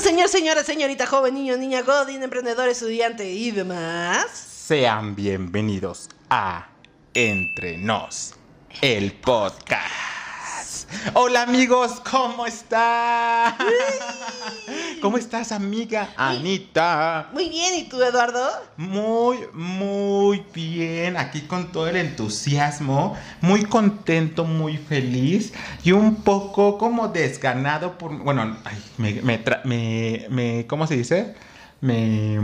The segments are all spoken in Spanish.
señor, señora, señorita, joven, niño, niña, godín, emprendedor, estudiante y demás. Sean bienvenidos a Entre Nos, el podcast. Hola amigos, ¿cómo están? ¿Cómo estás amiga Anita? Muy bien, ¿y tú, Eduardo? Muy, muy bien, aquí con todo el entusiasmo, muy contento, muy feliz y un poco como desganado por, bueno, ay, me, me, tra- me, me- ¿cómo se dice? Me,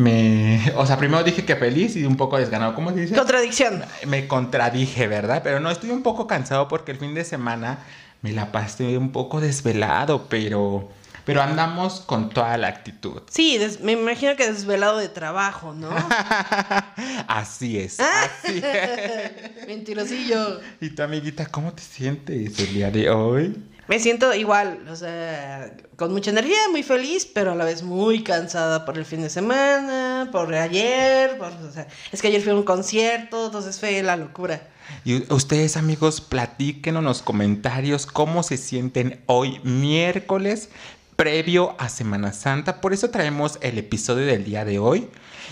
me, o sea, primero dije que feliz y un poco desganado, ¿cómo se dice? Contradicción. me contradije, ¿verdad? Pero no, estoy un poco cansado porque el fin de semana me la pasé un poco desvelado, pero, pero andamos con toda la actitud. Sí, des- me imagino que desvelado de trabajo, ¿no? Así es, así es. Mentirosillo. Y tu amiguita, ¿cómo te sientes el día de hoy? Me siento igual, o sea, con mucha energía, muy feliz, pero a la vez muy cansada por el fin de semana, por ayer, por, o sea, es que ayer fui a un concierto, entonces fue la locura. Y ustedes amigos, platiquen en los comentarios cómo se sienten hoy miércoles previo a Semana Santa. Por eso traemos el episodio del día de hoy.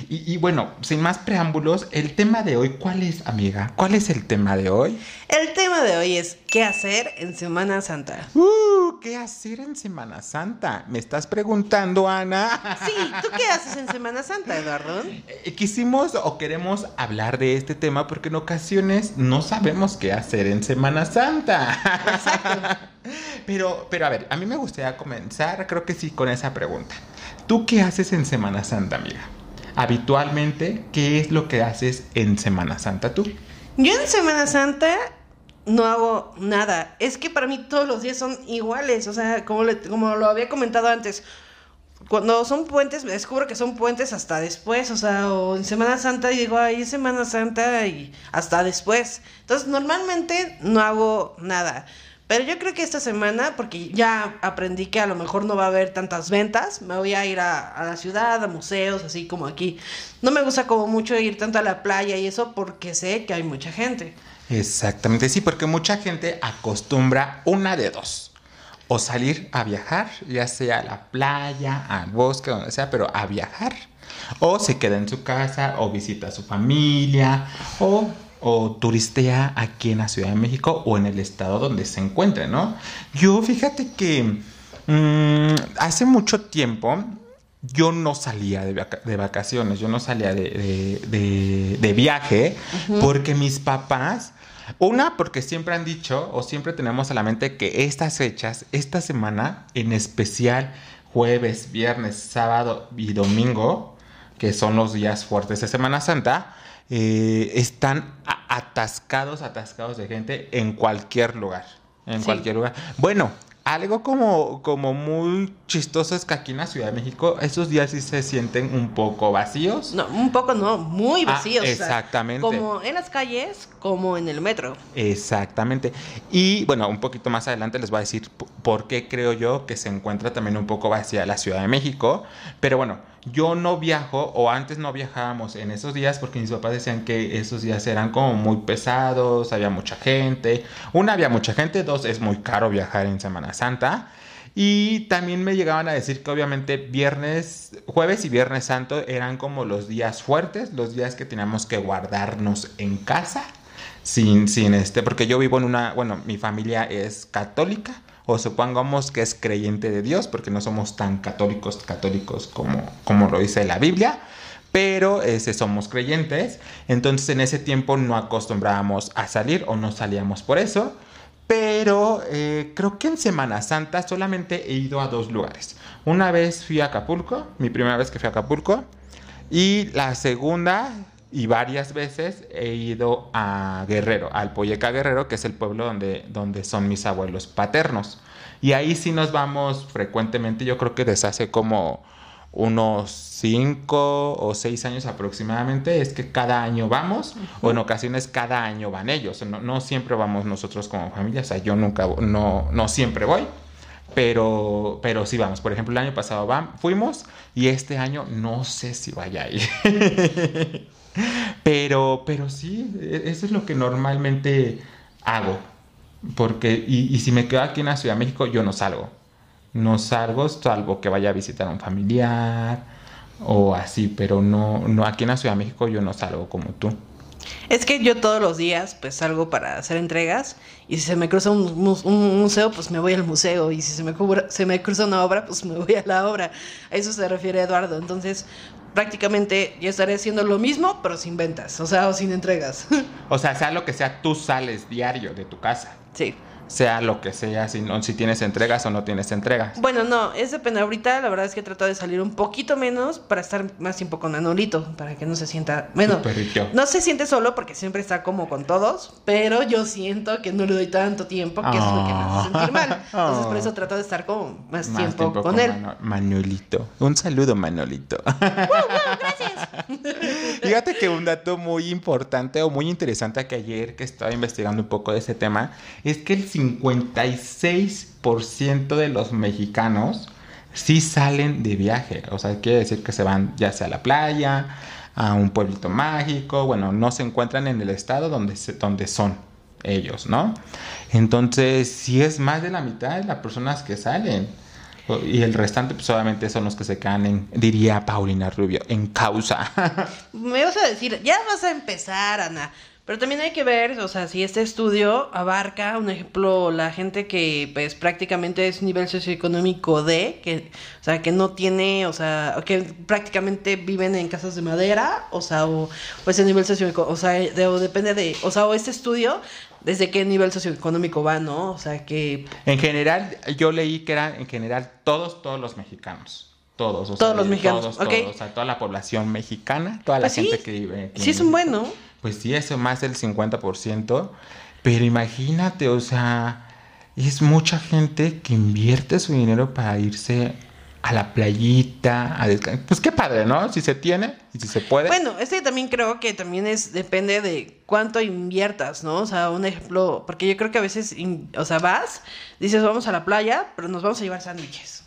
Y, y bueno, sin más preámbulos, el tema de hoy, ¿cuál es, amiga? ¿Cuál es el tema de hoy? El tema de hoy es ¿qué hacer en Semana Santa? Uh, ¿qué hacer en Semana Santa? ¿Me estás preguntando, Ana? Sí, ¿tú qué haces en Semana Santa, Eduardo? Eh, Quisimos o queremos hablar de este tema porque en ocasiones no sabemos qué hacer en Semana Santa. Exacto. Pero, pero a ver, a mí me gustaría comenzar, creo que sí, con esa pregunta. ¿Tú qué haces en Semana Santa, amiga? Habitualmente, ¿qué es lo que haces en Semana Santa tú? Yo en Semana Santa no hago nada. Es que para mí todos los días son iguales. O sea, como, le- como lo había comentado antes, cuando son puentes, me descubro que son puentes hasta después. O sea, o en Semana Santa digo, ay, es Semana Santa y hasta después. Entonces, normalmente no hago nada. Pero yo creo que esta semana, porque ya aprendí que a lo mejor no va a haber tantas ventas, me voy a ir a, la ciudad, a museos, así como aquí. No me gusta como mucho ir tanto a la playa y eso porque sé que hay mucha gente. Exactamente, sí, porque mucha gente acostumbra una de dos. O salir a viajar, ya sea a la playa, al bosque, donde sea, pero a viajar. O se queda en su casa, o visita a su familia, o, o turistea aquí en la Ciudad de México o en el estado donde se encuentre, ¿no? Yo fíjate que mm, hace mucho tiempo yo no salía de, vaca- de vacaciones, yo no salía de, de- de- de viaje, porque mis papás, una, porque siempre han dicho o siempre tenemos a la mente que estas fechas, esta semana, en especial jueves, viernes, sábado y domingo, que son los días fuertes de Semana Santa, eh, están atascados, atascados de gente en cualquier lugar. En Sí. cualquier lugar. Bueno, algo como, como muy chistoso es que aquí en la Ciudad de México esos días sí se sienten un poco vacíos. No, un poco no, muy Ah, vacíos. o sea, exactamente. como en las calles, como en el metro. Exactamente. Y bueno, un poquito más adelante les voy a decir por qué creo yo que se encuentra también un poco vacía la Ciudad de México. Pero bueno, yo no viajo o antes no viajábamos en esos días porque mis papás decían que esos días eran como muy pesados, había mucha gente. Una, había mucha gente. Dos, es muy caro viajar en Semana Santa. Y también me llegaban a decir que obviamente viernes, jueves y viernes santo eran como los días fuertes, los días que teníamos que guardarnos en casa sin, sin este, porque yo vivo en una, bueno, mi familia es católica, o supongamos que es creyente de Dios, porque no somos tan católicos, católicos como, como lo dice la Biblia, pero este, somos creyentes, entonces en ese tiempo no acostumbrábamos a salir o no salíamos por eso, pero eh, creo que en Semana Santa solamente he ido a dos lugares. Una vez fui a Acapulco, mi primera vez que fui a Acapulco, y la segunda y varias veces he ido a Guerrero, al Poyeca Guerrero, que es el pueblo donde, donde son mis abuelos paternos. Y ahí sí nos vamos frecuentemente, yo creo que desde hace como unos cinco o seis años aproximadamente, es que cada año vamos, o en ocasiones cada año van ellos, no, no siempre vamos nosotros como familia, o sea, yo nunca, no, no siempre voy, pero, pero sí vamos. Por ejemplo, el año pasado vam- fuimos y este año no sé si vaya a ir. pero, pero sí, e- eso es lo que normalmente hago. Porque, y, y si me quedo aquí en la Ciudad de México, yo no salgo. no salgo, salvo que vaya a visitar a un familiar o así, pero no, no, aquí en la Ciudad de México yo no salgo como tú. Es que yo todos los días pues salgo para hacer entregas y si se me cruza un, mu- un museo pues me voy al museo y si se me, cubra- se me cruza una obra pues me voy a la obra. A eso se refiere Eduardo. Entonces prácticamente yo estaré haciendo lo mismo pero sin ventas, o sea, o sin entregas. O sea, sea lo que sea, tú sales diario de tu casa. sí. Sea lo que sea, si, no, si tienes entregas o no tienes entregas. Bueno, no, es depende. Ahorita la verdad es que trato de salir un poquito menos para estar más tiempo con Manolito, para que no se sienta... Perrito. no se siente solo porque siempre está como con todos, pero yo siento que no le doy tanto tiempo, que es lo que me hace sentir mal. Entonces por eso trato de estar como más, Más tiempo, con, él. Mano- Manolito. Un saludo, Manolito. Fíjate que un dato muy importante o muy interesante que ayer que estaba investigando un poco de ese tema es que el 56% de los mexicanos sí salen de viaje. O sea, quiere decir que se van ya sea a la playa, a un pueblito mágico, bueno, no se encuentran en el estado donde, donde son ellos, ¿no? Entonces, sí es más de la mitad de las personas que salen. Y el restante, pues obviamente son los que se quedan en, diría Paulina Rubio, en causa. Me vas a decir, ya vas a empezar, Ana. Pero también hay que ver, o sea, si este estudio abarca, un ejemplo, la gente que pues prácticamente es nivel socioeconómico D, que, o sea, que no tiene, o sea, que prácticamente viven en casas de madera, o sea, o pues el nivel socioeconómico, o sea, o depende de, o sea, o este estudio, desde qué nivel socioeconómico va, ¿no? O sea, que En general, yo leí que eran en general todos, todos los mexicanos. Todos, o Todos los mexicanos, Todos, ok. todos, o sea, toda la población mexicana, toda la Pues sí, gente que vive aquí. sí es un bueno. Pues sí, eso más del 50%. Pero imagínate, o sea, es mucha gente que invierte su dinero para irse a la playita, a descansar. Pues qué padre, ¿no? Si se tiene y si se puede. Bueno, este también creo que también es depende de cuánto inviertas, ¿no? O sea, un ejemplo, porque yo creo que a veces, in- o sea, vas, dices vamos a la playa, pero nos vamos a llevar sándwiches.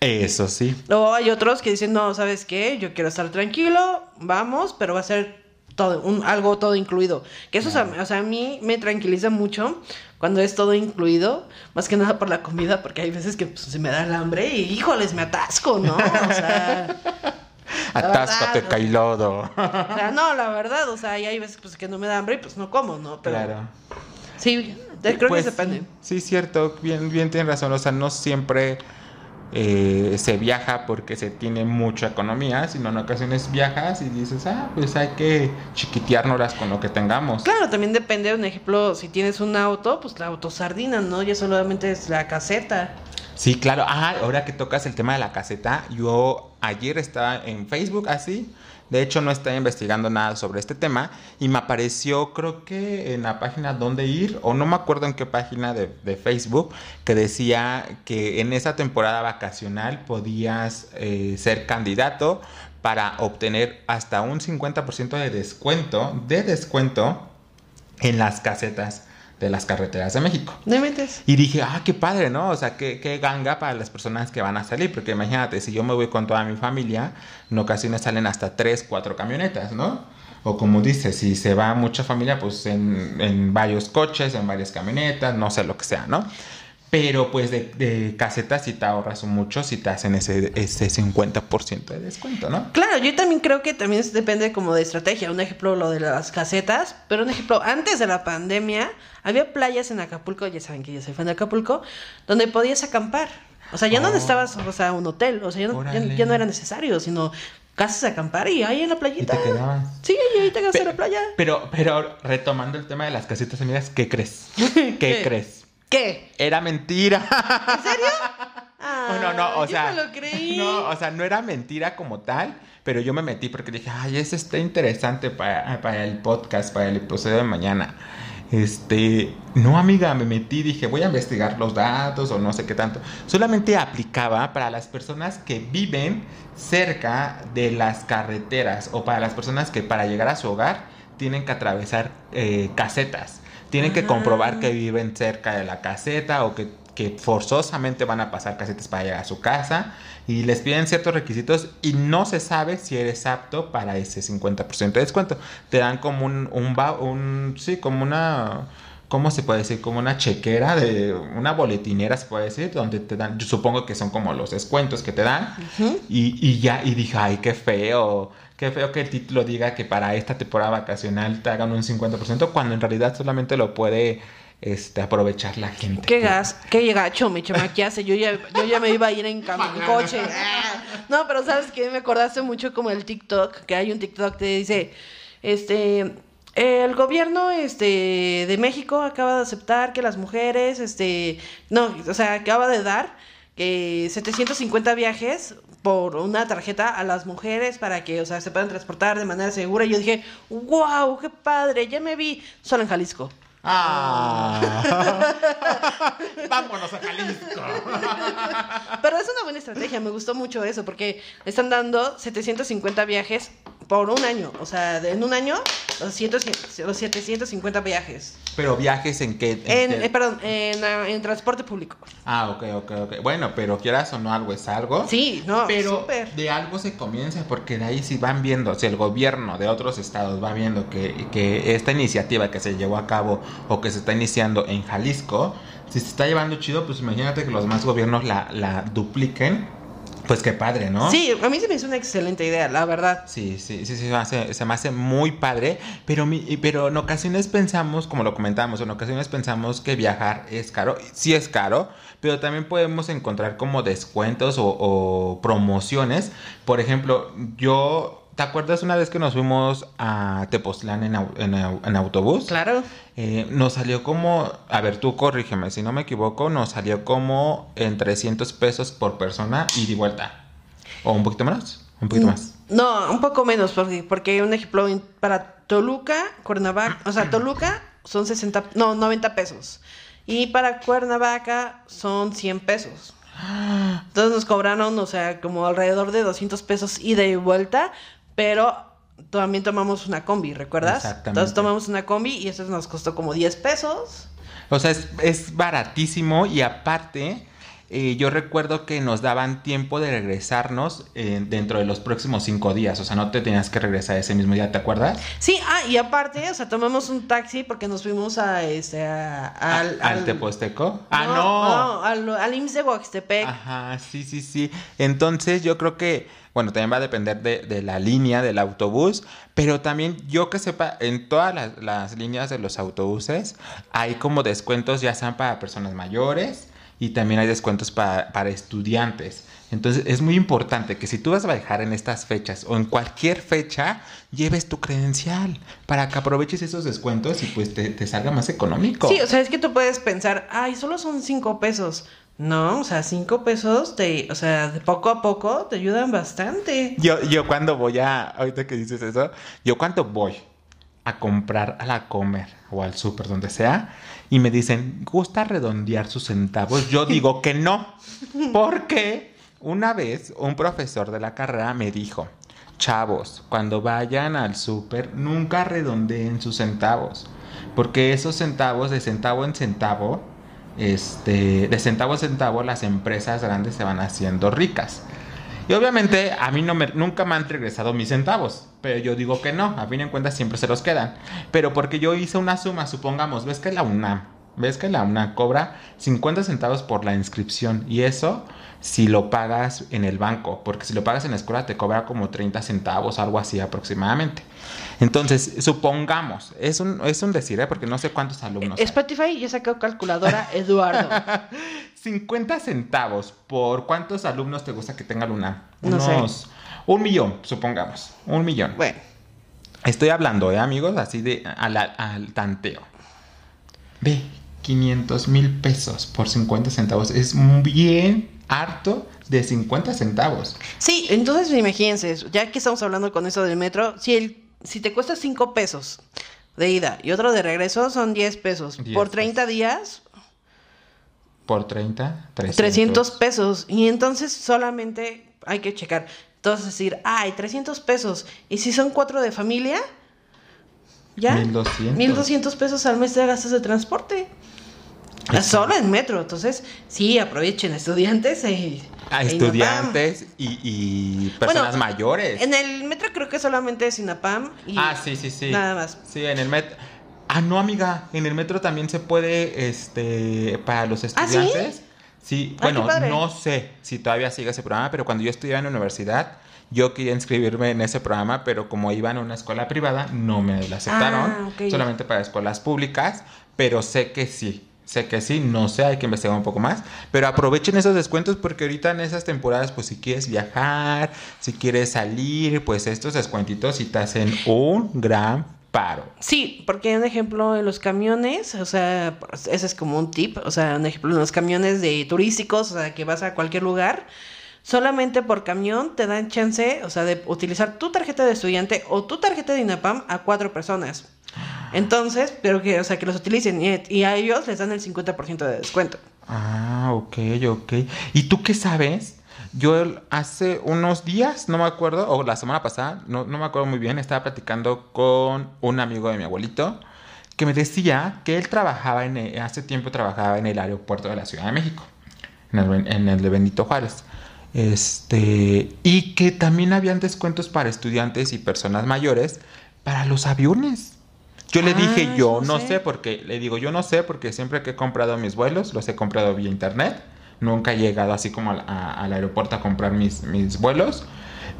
Eso sí. O hay otros que dicen, no, ¿sabes qué? Yo quiero estar tranquilo, vamos, pero va a ser todo, un, algo todo incluido. Que eso, o sea, o sea, a mí me tranquiliza mucho cuando es todo incluido, más que nada por la comida, porque hay veces que pues, se me da el hambre y, híjoles, me atasco, ¿no? O sea... Atáscate, verdad, Cailodo. O sea, no, la verdad, o sea, y hay veces pues, que no me da hambre y pues no como, ¿no? Pero Claro. sí, creo Pues que depende. Sí, cierto, bien, bien tienes razón. O sea, no siempre eh, se viaja porque se tiene mucha economía, sino en ocasiones viajas y dices, ah, pues hay que chiquiteárnoslas con lo que tengamos. Claro, también depende, un ejemplo, si tienes un auto, pues la autosardina, ¿no? Ya solamente es la caseta. Sí, claro. Ah, ahora que tocas el tema de la caseta, yo ayer estaba en Facebook así. De hecho, no estaba investigando nada sobre este tema y me apareció, creo que en la página Dónde Ir, o no me acuerdo en qué página de, de Facebook, que decía que en esa temporada vacacional podías eh, ser candidato para obtener hasta un 50% de descuento, de descuento en las casetas de las carreteras de México. ¿No metes? Y dije, ah, qué padre, ¿no? O sea, qué, qué ganga para las personas que van a salir. Porque imagínate, si yo me voy con toda mi familia, en ocasiones salen hasta tres, cuatro camionetas, ¿no? O como dices, si se va mucha familia, pues en, en varios coches, en varias camionetas, no sé lo que sea, ¿no? Pero pues de, de casetas sí te ahorras mucho si te hacen ese, ese 50% de descuento, ¿no? Claro, yo también creo que también depende como de estrategia. Un ejemplo, lo de las casetas, pero un ejemplo, antes de la pandemia, había playas en Acapulco, ya saben que yo soy fan de Acapulco, donde podías acampar. O sea, ya no Oh. necesitabas, o sea, un hotel, o sea, ya no, ya- no era necesario, sino casas de acampar y ahí en la Y playita. te quedabas. Sí, y ahí te quedas en la playa. Pero, pero retomando el tema de las casitas amigas, ¿qué crees? ¿Qué, ¿Qué? crees? ¿Qué? Era mentira. ¿En serio? Bueno, no, o Ay, sea, Yo me lo creí. no, o sea, no era mentira como tal, pero yo me metí porque dije, ay, eso está interesante para, para el podcast, para el episodio de mañana. Este, no, amiga, me metí, dije, voy a investigar los datos o no sé qué tanto. Solamente aplicaba para las personas que viven cerca de las carreteras o para las personas que para llegar a su hogar tienen que atravesar eh, casetas. Tienen que Ah. comprobar que viven cerca de la caseta o que, que forzosamente van a pasar casetas para llegar a su casa y les piden ciertos requisitos y no se sabe si eres apto para ese 50% de descuento. Te dan como un, un, va- un sí, como una ¿cómo se puede decir? Como una chequera, de una boletinera, se puede decir, donde te dan, yo supongo que son como los descuentos que te dan. y, y ya, y dije, ay, qué feo. Qué feo que el título diga que para esta temporada vacacional te hagan un 50%, cuando en realidad solamente lo puede este, aprovechar la gente. Qué gas, qué gacho, me chamaqueaste. Yo ya, yo ya me iba a ir en, en coche. No, pero sabes que me acordaste mucho como el TikTok, que hay un TikTok que dice, este, el gobierno este, de México acaba de aceptar que las mujeres, este, no, o sea, acaba de dar que 750 viajes por una tarjeta a las mujeres para que, o sea, se puedan transportar de manera segura. Y yo dije, wow, qué padre, ya me vi solo en Jalisco. Ah. Vámonos a Jalisco. Pero es una buena estrategia, me gustó mucho eso, porque están dando 750 viajes por un año. O sea, en un año, los, 100 los 750 viajes. Pero viajes en qué? en En, eh, perdón, en, ah, en transporte público. Ah, ok, ok, ok. Bueno, pero quieras o no, algo es algo. Sí, no, Pero de algo se comienza, porque de ahí si van viendo, si el gobierno de otros estados va viendo que, que esta iniciativa que se llevó a cabo o que se está iniciando en Jalisco, si se está llevando chido, pues imagínate que los demás gobiernos la, la dupliquen. Pues qué padre, ¿no? Sí, a mí se me hizo una excelente idea, la verdad. Sí, sí, sí, sí, se me hace, se me hace muy padre, pero, mi, pero en ocasiones pensamos, como lo comentamos, en ocasiones pensamos que viajar es caro, sí es caro, pero también podemos encontrar como descuentos o, o promociones. Por ejemplo, yo, ¿te acuerdas una vez que nos fuimos a Tepoztlán en, au- en au- en autobús? Claro. Eh, nos salió como, a ver, tú corrígeme, si no me equivoco, nos salió como en 300 pesos por persona y vuelta. O un poquito menos, un poquito más. No, un poco menos, porque, porque un ejemplo para Toluca, Cuernavaca, o sea, Toluca son 60, no, 90 pesos. Y para Cuernavaca son 100 pesos. Entonces nos cobraron, o sea, como alrededor de 200 pesos ida y vuelta, pero también tomamos una combi, ¿recuerdas? Exactamente. Entonces tomamos una combi y eso nos costó como 10 pesos. O sea, es, es baratísimo y aparte, eh, yo recuerdo que nos daban tiempo de regresarnos eh, dentro de los próximos cinco días. O sea, no te tenías que regresar ese mismo día, ¿te acuerdas? Sí, ah, y aparte, o sea, tomamos un taxi porque nos fuimos a este a- al, ¿Al Teposteco? Ah, no. no, al, al IMSS de Huaxtepec. Ajá, sí, sí, sí. Entonces yo creo que, bueno, también va a depender de, de la línea del autobús, pero también yo que sepa, en todas las, las líneas de los autobuses hay como descuentos, ya sean para personas mayores y también hay descuentos para, para estudiantes. Entonces es muy importante que si tú vas a viajar en estas fechas o en cualquier fecha, lleves tu credencial para que aproveches esos descuentos y pues te, te salga más económico. Sí, o sea, es que tú puedes pensar, ay, solo son cinco pesos. No, o sea, cinco pesos, te, o sea, de poco a poco te ayudan bastante. Yo, yo cuando voy a, ahorita que dices eso, yo cuando voy a comprar a la comer o al súper, donde sea, y me dicen, ¿gusta redondear sus centavos? Yo digo que no, porque una vez un profesor de la carrera me dijo, chavos, cuando vayan al súper, nunca redondeen sus centavos, porque esos centavos de centavo en centavo, este, de centavo en centavo, las empresas grandes se van haciendo ricas. Y obviamente a mí nunca me han regresado mis centavos, pero yo digo que no, a fin de cuentas siempre se los quedan. Pero porque yo hice una suma, supongamos, ves que la UNAM, ves que la UNAM cobra 50 centavos por la inscripción y eso si lo pagas en el banco, porque si lo pagas en la escuela te cobra como 30 centavos, algo así aproximadamente. Entonces, supongamos, es un, es un decir, ¿eh? porque no sé cuántos alumnos. hay. Spotify ya sacó calculadora Eduardo. 50 centavos por cuántos alumnos te gusta que tenga Luna? No sé. Unos un millón, supongamos, un millón. bueno, Estoy hablando, ¿eh, amigos? Así de al, al tanteo. Ve, 500 mil pesos por 50 centavos. Es bien harto de 50 centavos. sí, entonces imagínense, ya que estamos hablando con eso del metro, si el, si te cuesta cinco pesos de ida y otro de regreso son 10 pesos. 10 Por 30 días, Por 30, 300. 300 pesos. Y entonces solamente hay que checar. Entonces decir, ay, 300 pesos. Y si son cuatro de familia, ¿ya? 1200. 1200 pesos al mes de gastos de transporte. Solo en metro. Entonces, sí, aprovechen estudiantes. e- A estudiantes y, y personas Bueno, mayores. En el metro creo que solamente es INAPAM. Y Ah, sí, sí, sí. Nada más. Sí, en el metro. Ah, no, amiga, en el metro también se puede, este, para los ¿Ah, sí? estudiantes. sí? Ah, bueno, no sé si todavía sigue ese programa, pero cuando yo estudiaba en la universidad, yo quería inscribirme en ese programa, pero como iba en una escuela privada, no me lo aceptaron. Ah, ok. Solamente para escuelas públicas, pero sé que sí. Sé que sí, no sé, hay que investigar un poco más. Pero aprovechen esos descuentos porque ahorita en esas temporadas, pues si quieres viajar, si quieres salir, pues estos descuentitos sí te hacen un gran paro. Sí, porque un ejemplo en los camiones, o sea, ese es como un tip, o sea, un ejemplo en los camiones de turísticos, o sea, que vas a cualquier lugar, solamente por camión te dan chance, o sea, de utilizar tu tarjeta de estudiante o tu tarjeta de INAPAM a cuatro personas. Entonces, pero que, o sea, que los utilicen y, a ellos les dan el 50% de descuento. Ah, ok, ok. ¿Y tú qué sabes? Yo hace unos días, no me acuerdo, o la semana pasada, no, no me acuerdo muy bien, estaba platicando con un amigo de mi abuelito que me decía que él trabajaba en, el- hace tiempo trabajaba en el aeropuerto de la Ciudad de México, en el, en el de Benito Juárez. Este, y que también habían descuentos para estudiantes y personas mayores para los aviones. Yo le Ah, dije, eso yo no no sé. sé, porque le digo, yo no sé, porque siempre que he comprado mis vuelos, los he comprado vía internet. Nunca he llegado así como al, a- al aeropuerto a comprar mis, mis vuelos.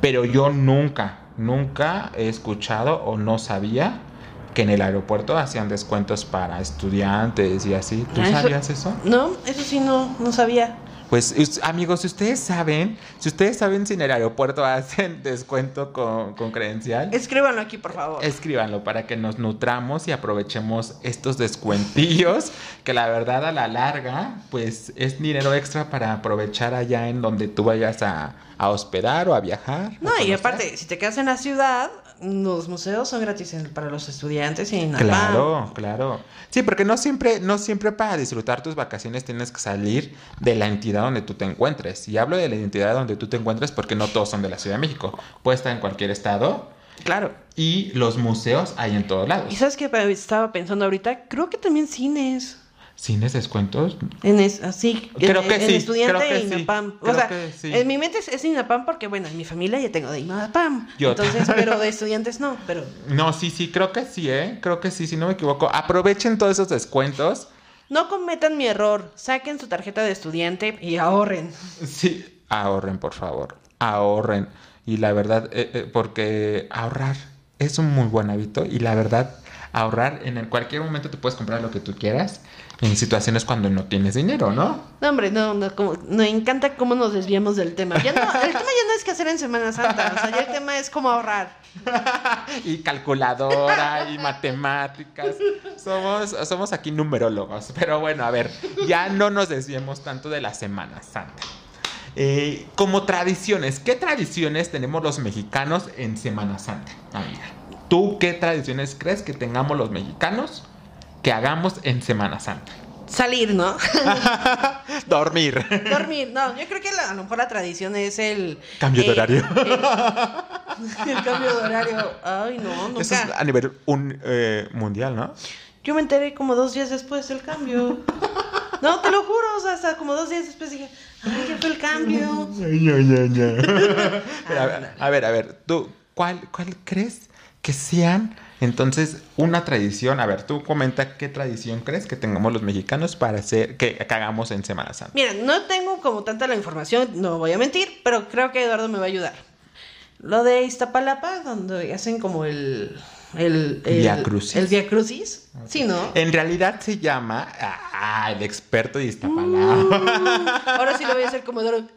Pero yo nunca, nunca he escuchado o no sabía que en el aeropuerto hacían descuentos para estudiantes y así. ¿Tú Ah, eso- sabías eso? No, eso sí no, no sabía. Pues amigos, si ustedes saben, si ustedes saben si en el aeropuerto hacen descuento con, con credencial, Escríbanlo aquí, por favor. escríbanlo para que nos nutramos y aprovechemos estos descuentillos que la verdad a la larga pues es dinero extra para aprovechar allá en donde tú vayas a, a hospedar o a viajar. No, y aparte, si te quedas en la ciudad, los museos son gratis para los estudiantes y INAPAM. Claro, claro. Sí, porque no siempre, no siempre para disfrutar tus vacaciones tienes que salir de la entidad donde tú te encuentres. Y hablo de la entidad donde tú te encuentres porque no todos son de la Ciudad de México. Puede estar en cualquier estado Claro. y los museos hay en todos lados. ¿Y sabes qué estaba pensando ahorita? Creo que también cines. ¿Cines descuentos? En es, así, Creo en, que en sí, estudiante creo que e sí, INAPAM. o creo sea, sí. en mi mente es, es INAPAM porque, bueno, en mi familia ya tengo de INAPAM. Yo entonces, pero de estudiantes no, pero... No, sí, sí, creo que sí, ¿eh? Creo que sí, si no me equivoco. Aprovechen todos esos descuentos. No cometan mi error. Saquen su tarjeta de estudiante y ahorren. Sí, ahorren, por favor. Ahorren. Y la verdad, eh, eh, porque ahorrar es un muy buen hábito. Y la verdad, ahorrar en el- cualquier momento te puedes comprar lo que tú quieras. En situaciones cuando no tienes dinero, ¿no? No, hombre, no, no, como, me encanta cómo nos desviamos del tema. Ya no, el tema ya no es qué hacer en Semana Santa, o sea, ya el tema es cómo ahorrar. y calculadora y matemáticas. Somos, somos aquí numerólogos. Pero bueno, a ver, ya no nos desviemos tanto de la Semana Santa. Eh, como tradiciones, ¿qué tradiciones tenemos los mexicanos en Semana Santa, amiga? ¿Tú qué tradiciones crees que tengamos los mexicanos que hagamos en Semana Santa? Salir, ¿no? Dormir. Dormir, no, yo creo que la- a lo mejor la tradición es el... Cambio de eh, horario. El, el cambio de horario. Ay, no, Eso es nunca. a nivel un, eh, mundial, ¿no? Yo me enteré como dos días después del cambio. No, te lo juro, o sea, hasta como dos días después dije, ay, ya fue el cambio. Pero a, ver, a ver, a ver, tú, ¿cuál, ¿cuál crees que sean entonces una tradición? A ver, tú comenta qué tradición crees que tengamos los mexicanos para hacer, que, que hagamos en Semana Santa. Mira, no tengo como tanta la información, no voy a mentir, pero creo que Eduardo me va a ayudar. Lo de Iztapalapa, donde hacen como el... El, el, Via Crucis. El Via Crucis. Sí, ¿no? En realidad se llama, ah, el experto de Iztapalapa. Ahora sí lo voy a hacer como Eduardo.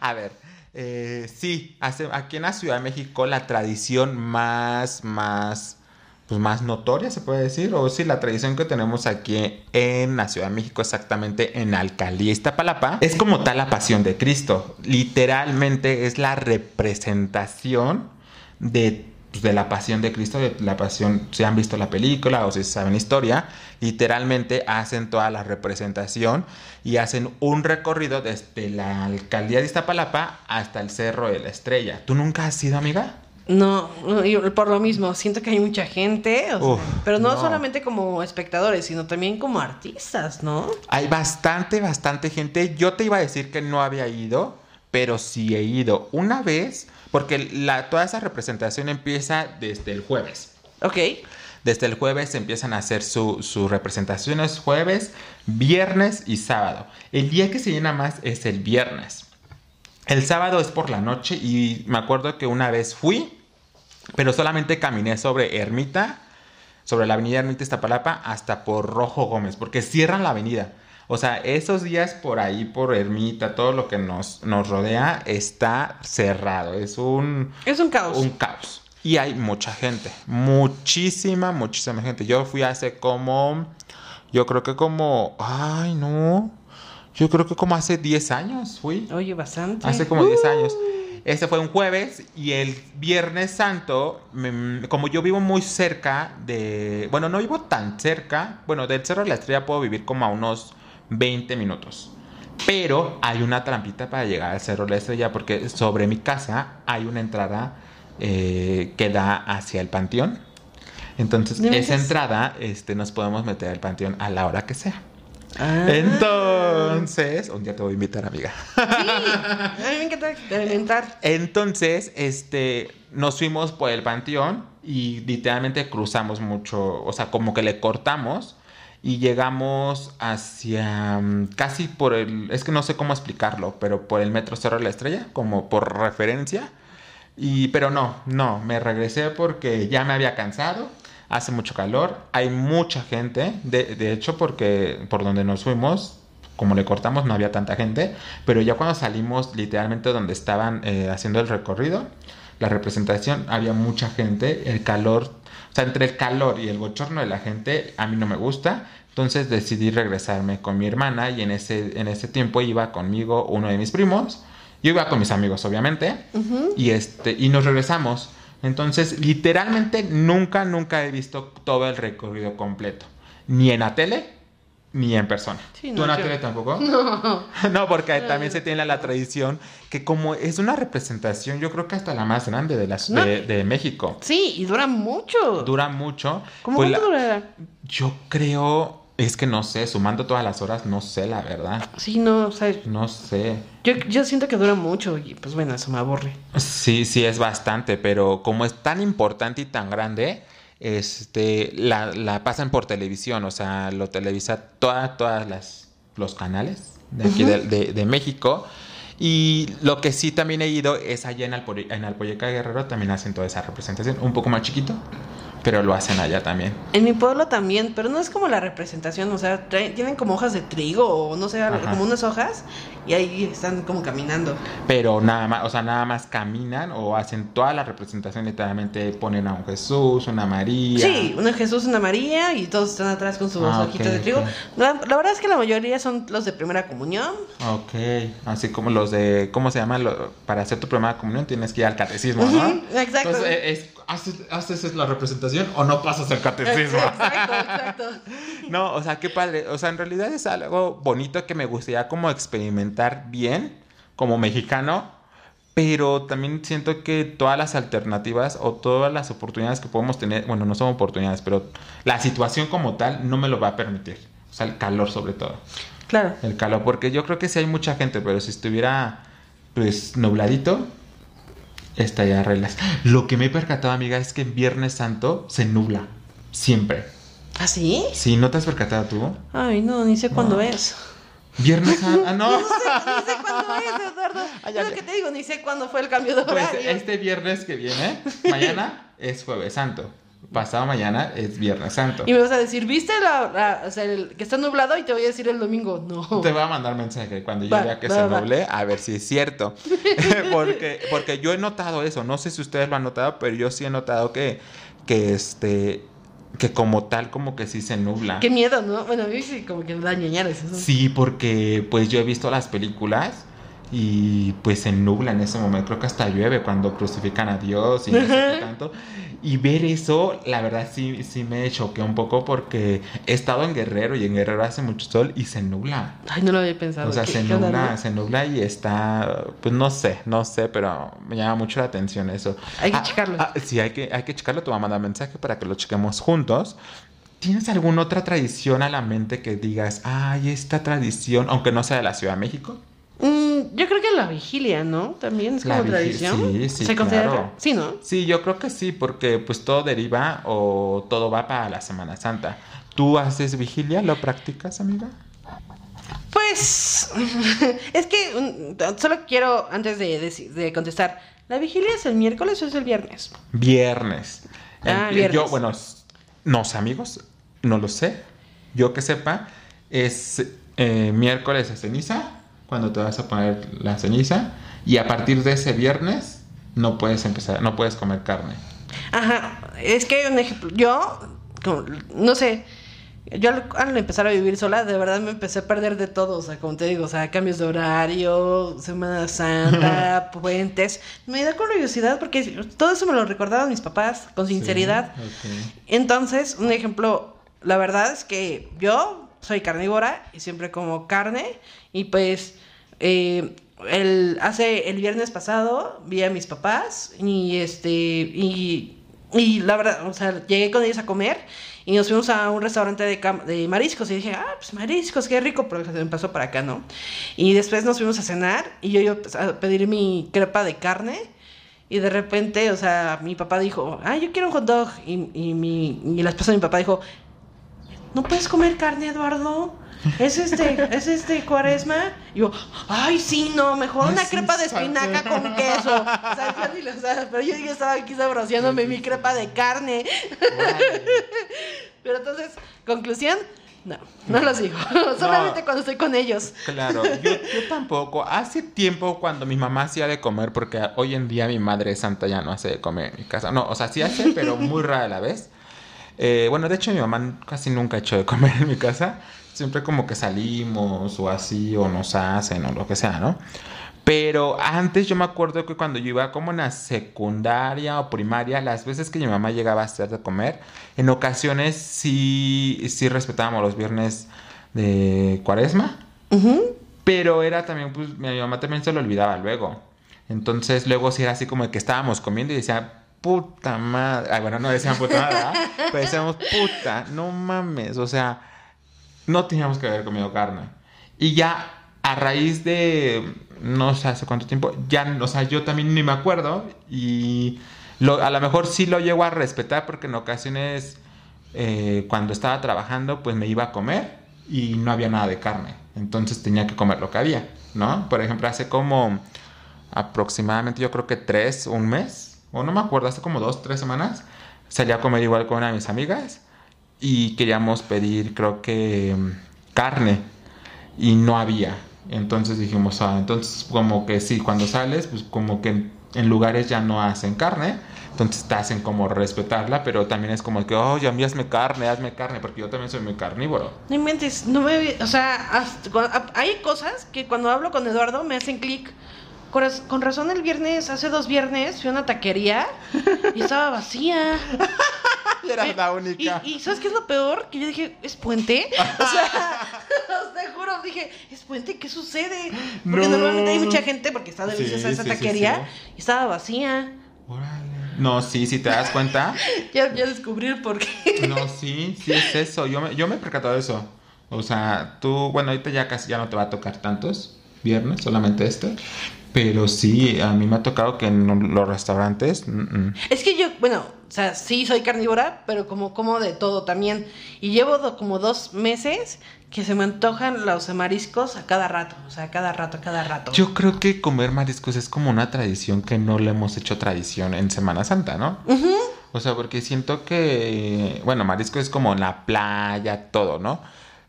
A ver, eh, sí, aquí en la Ciudad de México la tradición más, más, pues más notoria se puede decir, o sí, la tradición que tenemos aquí en la Ciudad de México, exactamente en Alcaldía Iztapalapa, es como tal la Pasión de Cristo. Literalmente es la representación de, pues, de la Pasión de Cristo, de la Pasión, si han visto la película o si saben la historia, literalmente hacen toda la representación y hacen un recorrido desde la Alcaldía de Iztapalapa hasta el Cerro de la Estrella. ¿Tú nunca has ido, amiga? No, yo por lo mismo, siento que hay mucha gente, o sea, Uf, pero no, no. solamente como espectadores, sino también como artistas, ¿no? Hay bastante, bastante gente. Yo te iba a decir que no había ido, pero sí he ido una vez, porque la, toda esa representación empieza desde el jueves. Ok. Desde el jueves empiezan a hacer sus su representaciones jueves, viernes y sábado. El día que se llena más es el viernes. El sábado es por la noche y me acuerdo que una vez fui, pero solamente caminé sobre Ermita, sobre la avenida Ermita Iztapalapa hasta por Rojo Gómez, porque cierran la avenida. O sea, esos días por ahí, por Ermita, todo lo que nos, nos rodea está cerrado. Es un... Es un caos. Un caos. Y hay mucha gente. Muchísima, muchísima gente. Yo fui hace como... Yo creo que como... Ay, no. Yo creo que como hace 10 años fui. Oye, bastante. Hace como 10 años. Este fue un jueves y el Viernes Santo, me- como yo vivo muy cerca de... Bueno, no vivo tan cerca. Bueno, del Cerro de la Estrella puedo vivir como a unos 20 minutos. Pero hay una trampita para llegar al Cerro de la Estrella porque sobre mi casa hay una entrada eh, que da hacia el panteón. Entonces, ¿No esa entrada este, nos podemos meter al panteón a la hora que sea. Ah. Entonces, un día te voy a invitar, amiga. Sí. Encanta experimentar. Entonces, este, nos fuimos por el panteón y literalmente cruzamos mucho, o sea, como que le cortamos y llegamos hacia mm, casi por el, es que no sé cómo explicarlo, pero por el metro Cerro de la Estrella, como por referencia. Y, pero no, no, me regresé porque ya me había cansado. Hace mucho calor, hay mucha gente. De, de hecho, porque por donde nos fuimos, como le cortamos, no había tanta gente. Pero ya cuando salimos, literalmente donde estaban eh, haciendo el recorrido, la representación, había mucha gente. El calor, o sea, entre el calor y el bochorno de la gente, a mí no me gusta. Entonces decidí regresarme con mi hermana y en ese, en ese tiempo iba conmigo uno de mis primos. Yo iba con mis amigos, obviamente. Y este, y nos regresamos. Entonces, literalmente nunca, nunca he visto todo el recorrido completo. Ni en la tele, ni en persona. Sí, ¿Tú no, en la yo- tele tampoco? No. no, porque también se tiene la tradición que como es una representación, yo creo que hasta la más grande de, las, No. de, de México. Sí, y dura mucho. Dura mucho. ¿Cómo Pues cuánto la- durará? Yo creo, es que no sé, sumando todas las horas, no sé la verdad. Sí, no, o sea, No sé. yo, yo siento que dura mucho y pues bueno, eso me aburre. Sí, sí, es bastante, pero como es tan importante y tan grande, este, la, la pasan por televisión, o sea, lo televisa todas, todas las, los canales de aquí de, de- de México. Y lo que sí también he ido es allá en, Alpore- en Alpoyeca Guerrero, también hacen toda esa representación, un poco más chiquito, pero lo hacen allá también. En mi pueblo también, pero no es como la representación, o sea, traen- tienen como hojas de trigo o no sé, Ajá. como unas hojas y ahí están como caminando. Pero nada más, o sea, nada más caminan o hacen toda la representación, literalmente ponen a un Jesús, una María. Sí, una Jesús, una María y todos están atrás con sus Ah, hojitas ok, de trigo. ok. La, la verdad es que la mayoría son los de primera comunión. Ok, así como los de, ¿cómo se llama? Lo- para hacer tu primera comunión tienes que ir al catecismo, ¿no? Exacto. Entonces, es, ¿haces, haces la representación o no pasas el catecismo? Exacto, exacto. no, o sea, qué padre. O sea, en realidad es algo bonito que me gustaría como experimentar bien como mexicano, pero también siento que todas las alternativas o todas las oportunidades que podemos tener, bueno, no son oportunidades, pero la situación como tal no me lo va a permitir. O sea, el calor sobre todo. Claro. El calor, porque yo creo que sí hay mucha gente, pero si estuviera pues nubladito, estaría reglas. Lo que me he percatado, amiga, es que en Viernes Santo se nubla. Siempre. ¿Ah, sí? ¿Sí? ¿No te has percatado tú? Ay, no, ni sé cuándo es. Viernes Santo. Ah, no. Ni sé cuándo es, Eduardo. Ay, es lo que te digo, ni sé cuándo fue el cambio de Pues horario. este viernes que viene, mañana es Jueves Santo. Pasado mañana es Viernes Santo. Y me vas a decir, ¿viste la, la- o sea, el que está nublado? Y te voy a decir el domingo. No. Te voy a mandar mensaje cuando yo Va, vea que va, se va. nuble, a ver si es cierto. porque, porque yo he notado eso, no sé si ustedes lo han notado, pero yo sí he notado que, que este que como tal como que sí se nubla. Qué miedo, ¿no? Bueno, a mí sí como que me da ñañares eso. Sí, porque pues yo he visto las películas y pues se nubla en ese momento, creo que hasta llueve cuando crucifican a Dios y no sé qué tanto. Y ver eso, la verdad sí, sí me choqué un poco porque he estado en Guerrero y en Guerrero hace mucho sol y se nubla. Ay, no lo había pensado. O sea, ¿Qué- se nubla, se nubla y está, pues no sé, no sé, pero me llama mucho la atención eso. Hay que Ah, checarlo. ah, sí, hay que, hay que checarlo, te voy a mandar mensaje para que lo chequemos juntos. ¿Tienes alguna otra tradición a la mente que digas, ay, esta tradición, aunque no sea de la Ciudad de México? Mm, yo creo que la vigilia, ¿no? También es La como tradición. sí, sí, ¿Se considera? claro. Sí, ¿no? Sí, yo creo que sí, porque pues todo deriva o todo va para la Semana Santa. ¿Tú haces vigilia? ¿Lo practicas, amiga? Pues es que mm, solo quiero, antes de, deci- de contestar, ¿la vigilia es el miércoles o es el viernes? Viernes. Ah, El- viernes. Yo, bueno, s- no sé, amigos, no lo sé. Yo que sepa, es eh, miércoles de ceniza, cuando te vas a poner la ceniza, y a partir de ese viernes no puedes empezar, no puedes comer carne. Ajá, es que hay un ejemplo. Yo, no sé, yo al, empezar a vivir sola, de verdad me empecé a perder de todo. O sea, como te digo, o sea, cambios de horario, Semana Santa, puentes. Me da curiosidad porque todo eso me lo recordaban mis papás con sinceridad. Sí, ok. Entonces, un ejemplo, la verdad es que yo soy carnívora y siempre como carne y pues eh, el, hace el viernes pasado vi a mis papás y este y, y la verdad, o sea, llegué con ellos a comer y nos fuimos a un restaurante de, de mariscos y dije, ah, pues mariscos, qué rico, pero me pasó para acá, ¿no? Y después nos fuimos a cenar y yo iba a pedir mi crepa de carne y de repente, o sea, mi papá dijo, ah, yo quiero un hot dog. Y, y, mi, y la esposa de mi papá dijo, ¿no puedes comer carne, Eduardo? Es este, es este cuaresma. Y yo, ay, sí, no, mejor Ay, una sí, crepa de espinaca con queso. O sea, ya ni lo sabes, pero yo, yo estaba aquí saboreándome mi crepa de carne. Pero entonces, conclusión, no, no los digo. Solamente cuando estoy con ellos. Claro, yo, yo tampoco. Hace tiempo cuando mi mamá hacía de comer, porque hoy en día mi madre santa ya no hace de comer en mi casa. No, o sea, sí hace, pero muy rara a la vez. Eh, bueno, de hecho mi mamá casi nunca ha hecho de comer en mi casa. Siempre como que salimos o así, o nos hacen, o lo que sea, ¿no? Pero antes yo me acuerdo que cuando yo iba como en la secundaria o primaria, las veces que mi mamá llegaba a hacer de comer, en ocasiones sí, sí respetábamos los viernes de cuaresma. Ujú. Pero era también, pues, mi mamá también se lo olvidaba luego. Entonces, luego sí era así como que estábamos comiendo y decía, puta madre. Ah, bueno, no decían puta madre, ¿verdad? Pero decíamos, puta, no mames. O sea, no teníamos que haber comido carne. Y ya a raíz de, no sé hace cuánto tiempo, ya, o sea, yo también ni me acuerdo. Y a lo mejor sí lo llego a respetar porque en ocasiones, eh, cuando estaba trabajando, pues me iba a comer y no había nada de carne. Entonces tenía que comer lo que había, ¿no? Por ejemplo, hace como aproximadamente, yo creo que tres, un mes, o no me acuerdo, hace como dos, tres semanas, salí a comer igual con una de mis amigas y queríamos pedir, creo que, mm, carne y no había. Entonces dijimos, ah, entonces como que sí, cuando sales, pues como que en, lugares ya no hacen carne, entonces te hacen como respetarla, pero también es como que, oh, ya mí hazme carne, hazme carne, porque yo también soy muy carnívoro. No inventes, no me. O sea, a- hay cosas que cuando hablo con Eduardo me hacen clic. Con raz- Con razón, el viernes, hace dos viernes, fui a una taquería y estaba vacía. Era Eh, la única. Y, y ¿sabes qué es lo peor? Que yo dije, ¿es puente? O sea, te juro, dije, ¿es puente? ¿Qué sucede? Porque No. normalmente hay mucha gente, porque está Sí, deliciosa esa sí, taquería, sí. y estaba vacía. Órale. No, sí, si te das cuenta. Ya, ya descubrí el por qué. No, sí, sí es eso. Yo me, yo me he percatado de eso. O sea, tú, bueno, ahorita ya casi ya no te va a tocar tantos viernes, solamente este. Pero sí, a mí me ha tocado que en los restaurantes. mm, mm. Es que yo, bueno, o sea, sí soy carnívora, pero como como de todo también. Y llevo do- como dos meses que se me antojan los mariscos a cada rato. O sea, a cada rato, a cada rato. Yo creo que comer mariscos es como una tradición que no le hemos hecho tradición en Semana Santa, ¿no? O sea, porque siento que, bueno, marisco es como en la playa, todo, ¿no?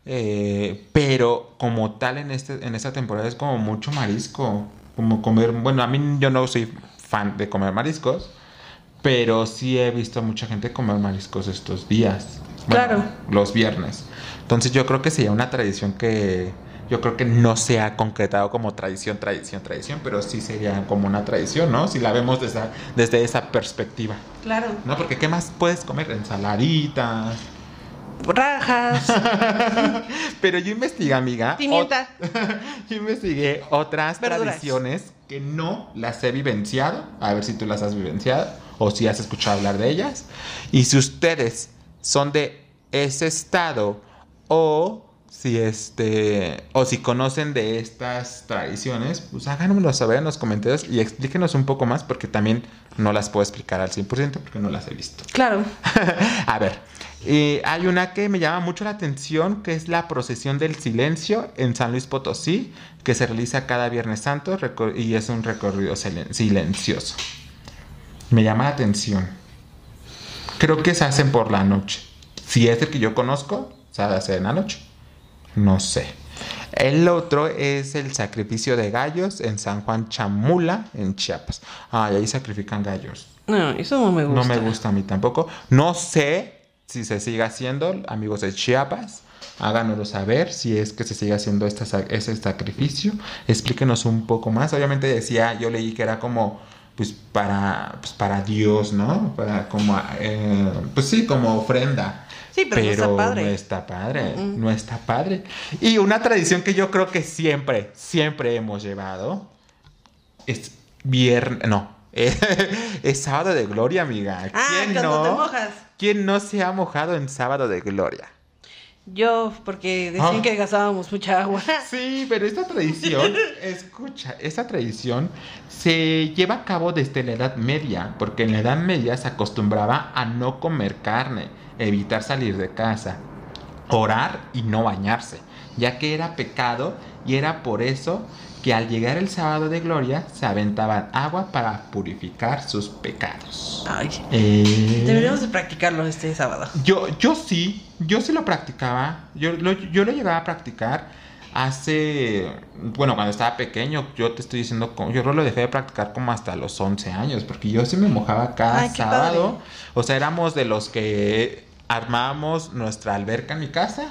Eh, pero como tal en, este, en esta temporada es como mucho marisco, como comer, bueno, a mí yo no soy fan de comer mariscos, pero sí he visto a mucha gente comer mariscos estos días. Bueno, Claro. Los viernes. Entonces yo creo que sería una tradición que yo creo que no se ha concretado como tradición, tradición, tradición, pero sí sería como una tradición, ¿no? Si la vemos desde, desde esa perspectiva. Claro. No, porque ¿qué más puedes comer? Ensaladitas. Rajas, Pero yo investigué, amiga. pimienta. yo investigué otras Verduras. tradiciones que no las he vivenciado. A ver si tú las has vivenciado o si has escuchado hablar de ellas. Y si ustedes son de ese estado o si este o si conocen de estas tradiciones, pues háganoslo saber en los comentarios y explíquenos un poco más porque también no las puedo explicar al 100% porque no las he visto. Claro. A ver, eh, hay una que me llama mucho la atención que es la procesión del silencio en San Luis Potosí que se realiza cada Viernes Santo y es un recorrido silen- silencioso. Me llama la atención. Creo que se hacen por la noche. Si es el que yo conozco, se hace en la noche. No sé. El otro es el sacrificio de gallos en San Juan Chamula, en Chiapas. Ah, y ahí sacrifican gallos. No, eso no me gusta. No me gusta a mí tampoco. No sé si se sigue haciendo, amigos de Chiapas. Háganoslo saber si es que se sigue haciendo esta sa- ese sacrificio. Explíquenos un poco más. Obviamente decía, yo leí que era como, pues para, pues, para Dios, ¿no? Para como, eh, pues sí, como ofrenda. Sí, pero no está padre. no está padre, no está padre. Y una tradición que yo creo que siempre, siempre hemos llevado es viernes, no, es sábado de gloria, amiga. Ah, ¿Quién no? te mojas. ¿Quién no se ha mojado en sábado de gloria? Yo, porque decían Ah. que gastábamos mucha agua. Sí, pero esta tradición, escucha, esta tradición se lleva a cabo desde la Edad Media, porque en la Edad Media se acostumbraba a no comer carne, evitar salir de casa, orar y no bañarse, ya que era pecado y era por eso que al llegar el sábado de gloria se aventaban agua para purificar sus pecados. Ay, Eh, deberíamos de practicarlo este sábado. yo, yo sí, yo sí lo practicaba. Yo lo, yo lo llegaba a practicar hace, bueno, cuando estaba pequeño. Yo te estoy diciendo, yo lo dejé de practicar como hasta los 11 años, porque yo sí me mojaba cada Ay, sábado. O sea, éramos de los que armábamos nuestra alberca en mi casa.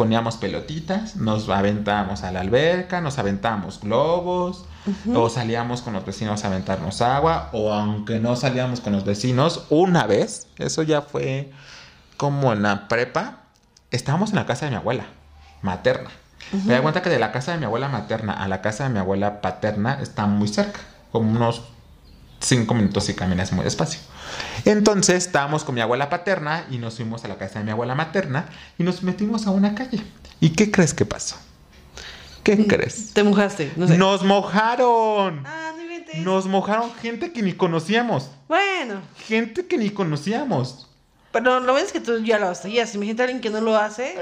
Poníamos pelotitas, nos aventábamos a la alberca, nos aventábamos globos, o salíamos con los vecinos a aventarnos agua, o aunque no salíamos con los vecinos, una vez, eso ya fue como en la prepa, estábamos en la casa de mi abuela, materna. Me da cuenta que de la casa de mi abuela materna a la casa de mi abuela paterna está muy cerca, como unos cinco minutos si caminas muy despacio. Entonces estábamos con mi abuela paterna y nos fuimos a la casa de mi abuela materna y nos metimos a una calle. ¿Y qué crees que pasó? ¿Qué crees? Te mojaste, no sé. Nos mojaron. Ah, no inventes. Nos mojaron gente que ni conocíamos. Bueno, Gente que ni conocíamos. pero lo ves es que tú ya lo hacías. Imagínate a alguien que no lo hace.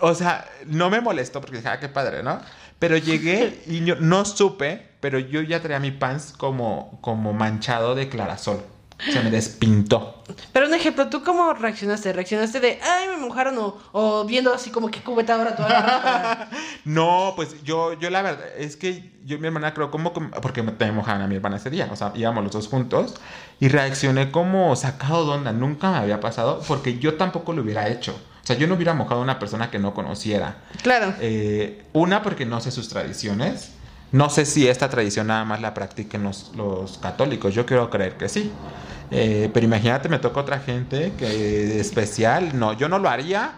O sea, no me molestó porque dije, ah, qué padre, ¿no? Pero llegué y yo no supe, pero yo ya traía mi pants como, como manchado de clarasol. Se me despintó. Pero un ejemplo, ¿tú cómo reaccionaste? ¿Reaccionaste de, ay, me mojaron o, o viendo así como que cubeta ahora para- No, pues yo, yo la verdad, es que yo y mi hermana creo como, porque me, mojaban a mi hermana ese día, o sea, íbamos los dos juntos y reaccioné como sacado de onda, nunca me había pasado porque yo tampoco lo hubiera hecho. O sea, yo no hubiera mojado a una persona que no conociera. Claro. Eh, una, porque no sé sus tradiciones. No sé si esta tradición nada más la practiquen los, los católicos. Yo quiero creer que sí. Eh, pero imagínate, me toca otra gente que especial. No, yo no lo haría.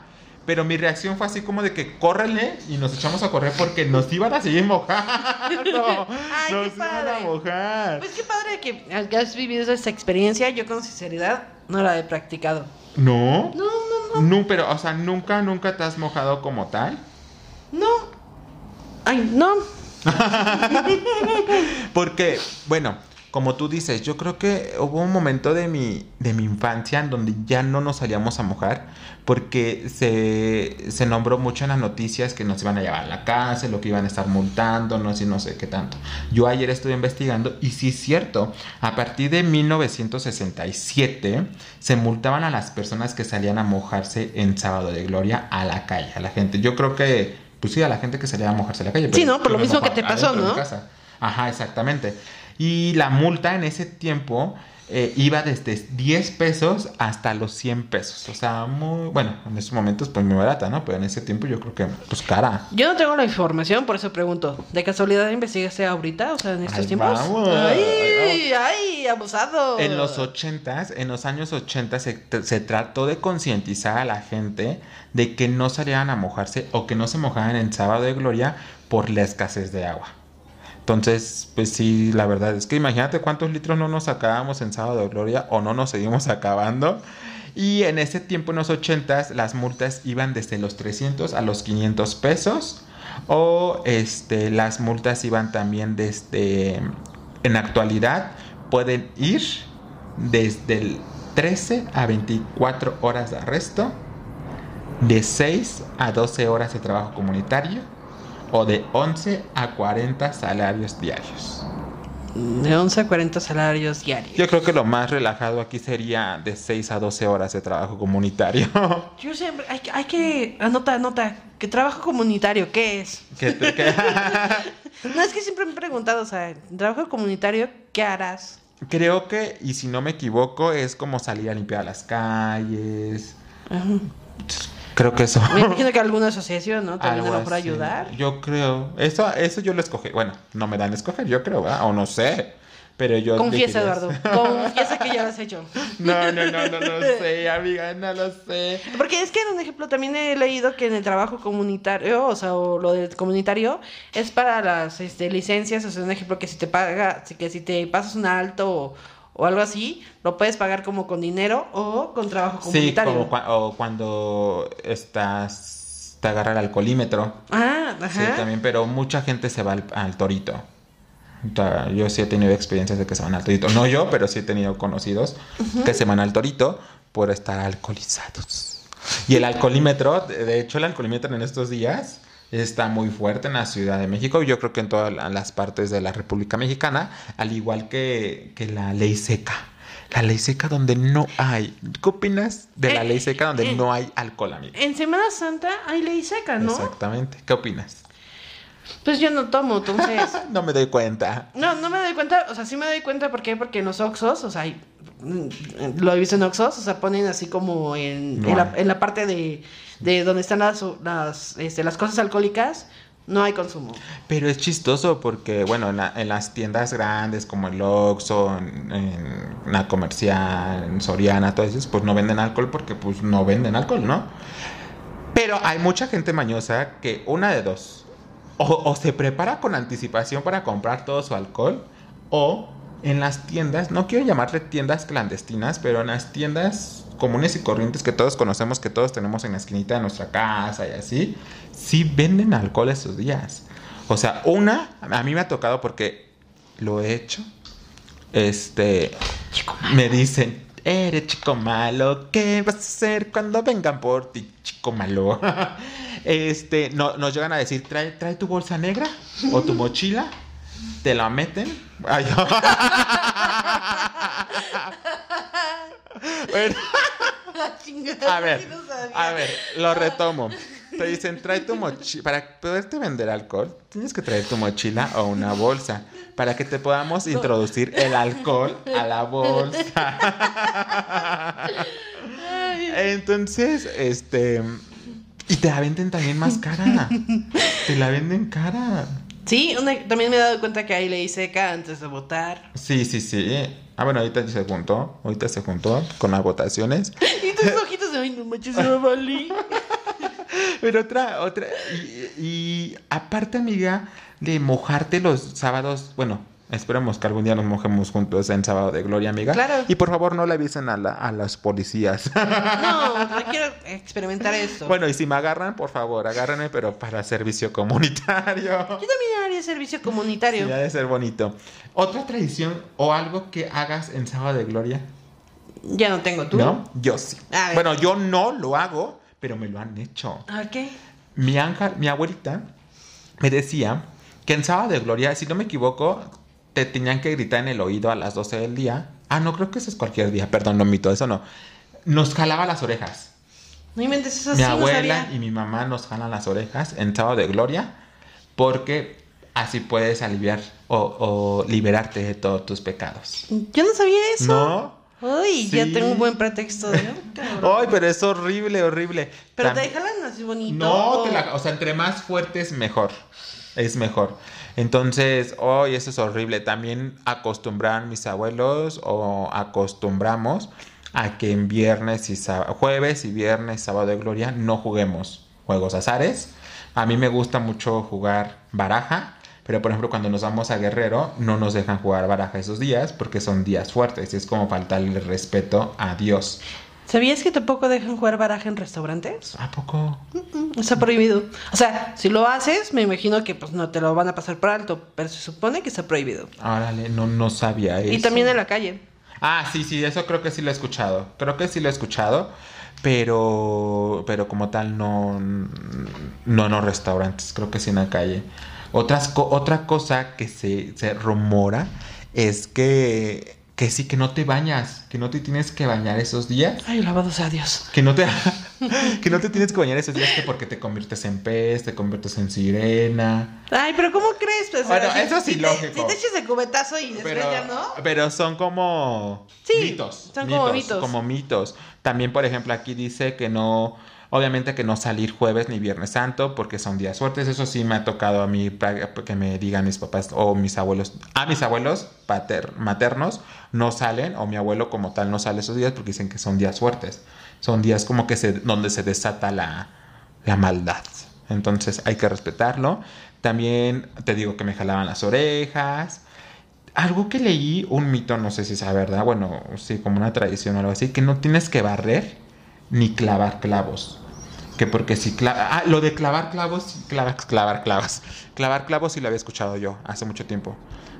Pero mi reacción fue así como de que córrele y nos echamos a correr porque nos iban a seguir mojando. Ay, nos qué iban a padre. mojar. Pues qué padre que que has vivido esa experiencia. Yo con sinceridad no la he practicado. ¿No? No, no, no. No, pero, o sea, nunca, nunca te has mojado como tal. No. Ay, no. Porque, bueno, como tú dices, yo creo que hubo un momento de mi, de mi infancia en donde ya no nos salíamos a mojar porque se, se nombró mucho en las noticias que nos iban a llevar a la cárcel, lo que iban a estar multando, no sé, no sé qué tanto. Yo ayer estuve investigando y sí es cierto, a partir de 1967 se multaban a las personas que salían a mojarse en Sábado de Gloria a la calle, a la gente. Yo creo que, pues sí, a la gente que salía a mojarse a la calle. Sí, pero ¿no? Por lo mismo que te pasó, ¿no? casa. Ajá, exactamente. Y la multa en ese tiempo eh, iba desde 10 pesos hasta los 100 pesos. O sea, muy, bueno, en esos momentos pues muy barata, ¿no? Pero en ese tiempo yo creo que pues cara. Yo no tengo la información, por eso pregunto. ¿De casualidad investigaste ahorita? O sea, en estos Ahí tiempos. vamos, ay, ay, abusado. En los 80s, en los años 80 se, se trató de concientizar a la gente de que no salieran a mojarse o que no se mojaran en sábado de gloria por la escasez de agua. Entonces, pues sí, la verdad es que imagínate cuántos litros no nos acabamos en sábado de gloria o no nos seguimos acabando. Y en ese tiempo, en los 80, las multas iban desde los 300 a los 500 pesos. O este, las multas iban también desde, en actualidad, pueden ir desde el 13 a 24 horas de arresto, de 6 a 12 horas de trabajo comunitario o de 11 a 40 salarios diarios. De 11 a 40 salarios diarios. Yo creo que lo más relajado aquí sería de 6 a 12 horas de trabajo comunitario. Yo siempre, hay, que- hay que, anota, anota, que trabajo comunitario, ¿qué es? Que- No, es que siempre me he preguntado, o sea, trabajo comunitario, ¿qué harás? creo que, y si no me equivoco, es como salir a limpiar las calles. Creo que eso. Me imagino que alguna asociación, ¿no? También a lo mejor así. ayudar. Yo creo. Eso, eso yo lo escogí. Bueno, no me dan a escoger, yo creo, ¿verdad? O no sé. Pero yo. Confiesa. Eduardo. Confiesa que ya lo has hecho. No, no, no, no lo sé, amiga, no lo sé. Porque es que en un ejemplo también he leído que en el trabajo comunitario, o sea, o lo del comunitario, es para las este, licencias, o sea, un ejemplo que si te paga, que si te pasas un alto o, o algo así, lo puedes pagar como con dinero o con trabajo Sí, comunitario. como cua- o cuando estás. te agarra el alcoholímetro. Ah, Sí, ajá. también, pero mucha gente se va al, al torito. O sea, Yo sí he tenido experiencias de que se van al torito. No yo, pero sí he tenido conocidos que se van al torito por estar alcoholizados. Y el alcoholímetro, de de hecho el alcoholímetro en estos días está muy fuerte en la Ciudad de México. Yo creo que en todas la- las partes de la República Mexicana, al igual que, que la ley seca. La ley seca donde no hay. ¿Qué opinas de la Eh, ley seca donde eh, no hay alcohol, amigo? En Semana Santa hay ley seca, ¿no? Exactamente. ¿Qué opinas? Pues yo no tomo, entonces. No me doy cuenta. No, no me doy cuenta, o sea, sí me doy cuenta, ¿por qué? Porque en los Oxxos, o sea, hay- lo he visto en Oxxos, o sea, ponen así como en, No en, la, hay. en la parte de, de donde están las, las, este, las cosas alcohólicas, no hay consumo. Pero es chistoso porque, bueno, en, la- en las tiendas grandes como el Oxxo, en, en la comercial, en Soriana, todo eso, pues no venden alcohol porque pues no venden alcohol, ¿no? Pero hay mucha gente mañosa que una de dos, o, o se prepara con anticipación para comprar todo su alcohol, o en las tiendas, no quiero llamarle tiendas clandestinas, pero en las tiendas comunes y corrientes que todos conocemos, que todos tenemos en la esquinita de nuestra casa y así, sí venden alcohol esos días. O sea, una, a mí me ha tocado porque lo he hecho. Este, me dicen, eres chico malo, ¿qué vas a hacer cuando vengan por ti, chico malo? Este, no, nos llegan a decir, trae, trae tu bolsa negra o tu mochila, te la meten. Ay, Bueno, a ver, a ver, lo retomo. Te dicen, trae tu mochila. Para poderte vender alcohol, tienes que traer tu mochila o una bolsa. Para que te podamos introducir el alcohol a la bolsa. Entonces, este. Y te la venden también más cara. Te la venden cara. Sí, una- también me he dado cuenta que hay ley seca antes de votar. Sí, sí, sí. Ah, bueno, ahorita se juntó. Ahorita se juntó con las votaciones. Y tus ojitos de, ay, no manches, no valí. Pero otra, otra. Y, y aparte, amiga, de mojarte los sábados. Bueno, esperemos que algún día nos mojemos juntos en sábado de gloria, amiga. Claro. Y por favor, no le avisen a, la- a las policías. No, no quiero experimentar esto. bueno, y si me agarran, por favor, agárrenme, pero para servicio comunitario. Yo también haría servicio comunitario. Sí, ha de ser bonito. Otra tradición o algo que hagas en sábado de gloria. Ya no tengo tú. ¿No? Yo sí. A ver. Bueno, yo no lo hago, pero me lo han hecho. A ver, ¿qué? Mi ángel, mi abuelita me decía que en sábado de gloria, si no me equivoco, te tenían que gritar en el oído a las 12 del día. Ah, no, creo que eso es cualquier día. Perdón, no mito, eso no. Nos jalaba las orejas. No inventes eso mi sí no abuela sabía. y mi mamá nos jalan las orejas en sábado de gloria porque así puedes aliviar o, o liberarte de todos tus pecados. Yo no sabía eso. ¿No? Uy, ya tengo un buen pretexto, ¿no? Cabrón. Ay, pero es horrible, horrible. Pero te jalan así bonito. No, te la- o sea, entre más fuerte es mejor. Es mejor. Entonces, hoy eso es horrible. También acostumbran mis abuelos o acostumbramos a que en viernes y jueves y viernes, sábado de gloria, no juguemos juegos azares. A mí me gusta mucho jugar baraja, pero por ejemplo cuando nos vamos a Guerrero no nos dejan jugar baraja esos días porque son días fuertes y es como faltarle respeto a Dios. ¿Sabías que tampoco dejan jugar baraja en restaurantes? ¿A poco? Mm, Está prohibido. O sea, si lo haces, me imagino que pues no te lo van a pasar por alto, pero se supone que está prohibido. Órale, no, no sabía eso. Y también en la calle. Ah, sí, sí, eso creo que sí lo he escuchado. Creo que sí lo he escuchado. Pero, pero como tal, no, no en los restaurantes. Creo que sí en la calle. Otras, otra cosa que se, se rumora es que, que sí, que no te bañas. Que no te tienes que bañar esos días. Ay, alabado sea Dios. Que no te, que no te tienes que bañar esos días que porque te conviertes en pez, te conviertes en sirena. Ay, pero ¿cómo crees? Pues, Bueno, si- eso sí, si te- lógico. Si te echas el cubetazo y después Pero, ya no. pero son como Sí, mitos. son como mitos. Como mitos. También, por ejemplo, aquí dice que no, obviamente que no salir jueves ni viernes santo porque son días fuertes. Eso sí me ha tocado a mí que me digan mis papás o mis abuelos. A mis abuelos maternos no salen o mi abuelo como tal no sale esos días porque dicen que son días fuertes. Son días como que se, donde se desata la, la maldad. Entonces hay que respetarlo. También te digo que me jalaban las orejas. Algo que leí, un mito, no sé si es verdad, bueno, sí, como una tradición o algo así, que no tienes que barrer ni clavar clavos. Que porque si clava... Ah, lo de clavar clavos, clavar, clavar clavos. Clavar clavos sí lo había escuchado yo hace mucho tiempo.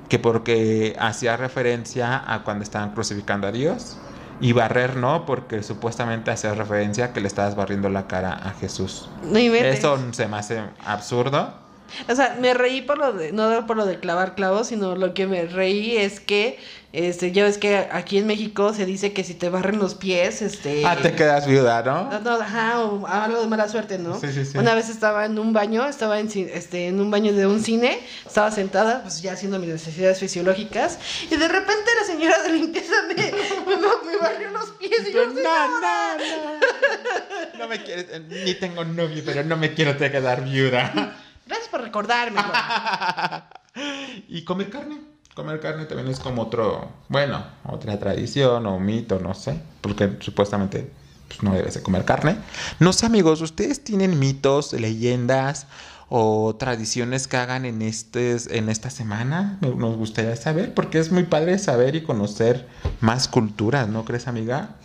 Que porque hacía referencia a cuando estaban crucificando a Dios. Y barrer no, porque supuestamente hacía referencia a que le estabas barriendo la cara a Jesús. No. Eso se me hace absurdo. O sea, me reí por lo de, no por lo de clavar clavos, sino lo que me reí es que, este, ya ves que aquí en México se dice que si te barren los pies, este... Ah, te quedas viuda, No, ¿no? no, ajá, o algo de mala suerte, ¿no? Sí, sí, sí. Una vez estaba en un baño, estaba en, este, en un baño de un cine, estaba sentada, pues ya haciendo mis necesidades fisiológicas, y de repente la señora de limpieza me, me, me barrió los pies y yo, no, no, no. No me quieres, eh, ni tengo novio, pero no me quiero te quedar viuda. Gracias por recordarme. Juan". y comer carne. Comer carne también es como otro, bueno, otra tradición o mito, no sé, porque supuestamente pues, no debes de comer carne. No sé, amigos, ¿ustedes tienen mitos, leyendas o tradiciones que hagan en, estes, en esta semana? Nos gustaría saber, porque es muy padre saber y conocer más culturas, ¿no crees, amiga?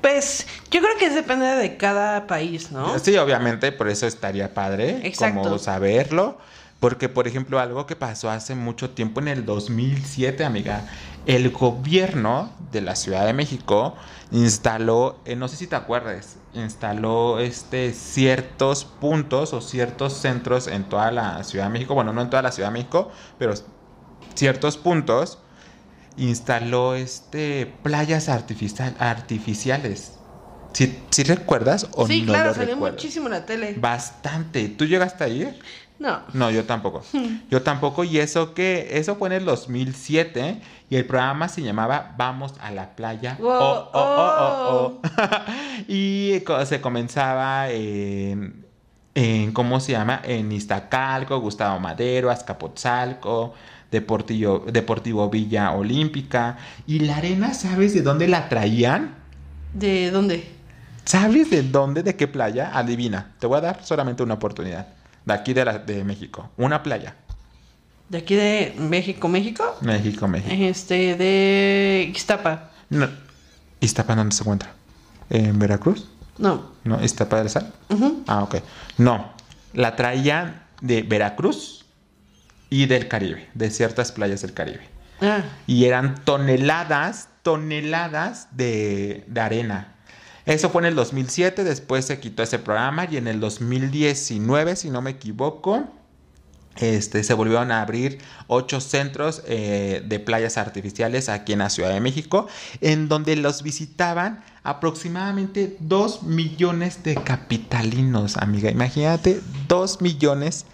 Pues yo creo que depende de cada país, ¿no? Sí, obviamente, por eso estaría padre Exacto. como saberlo. Porque, por ejemplo, algo que pasó hace mucho tiempo, en el 2007, amiga, el gobierno de la Ciudad de México instaló, eh, no sé si te acuerdas, instaló este, ciertos puntos o ciertos centros en toda la Ciudad de México, bueno, no en toda la Ciudad de México, pero ciertos puntos, instaló este, playas artificial- artificiales. ¿Sí, recuerdas o sí, no claro, lo salió recuerdas? muchísimo en la tele. Bastante. ¿Tú llegaste a ir? No. No, yo tampoco. Yo tampoco. Y eso que, eso fue en el 2007 y el programa se llamaba Vamos a la playa. Wow, Oh, oh, oh, oh, oh. y se comenzaba en, en, ¿cómo se llama? En Iztacalco, Gustavo Madero, Azcapotzalco, Deportivo, Deportivo Villa Olímpica. Y la arena, ¿sabes de dónde la traían? ¿De dónde? ¿Sabes de dónde? ¿De qué playa? Adivina. Te voy a dar solamente una oportunidad. De aquí de, la, de México. Una playa. ¿De aquí de México, México? México, México. Este, de Ixtapa. No. ¿Iztapa dónde se encuentra? ¿En Veracruz? No. ¿No? ¿Iztapa del Sal? Ah, ok. No. La traían de Veracruz y del Caribe. De ciertas playas del Caribe. Ah, Y eran toneladas, toneladas de, de arena. Eso fue en el 2007, después se quitó ese programa y en el 2019, si no me equivoco, este, se volvieron a abrir ocho centros eh, de playas artificiales aquí en la Ciudad de México, en donde los visitaban aproximadamente 2 millones de capitalinos, amiga. Imagínate, 2 millones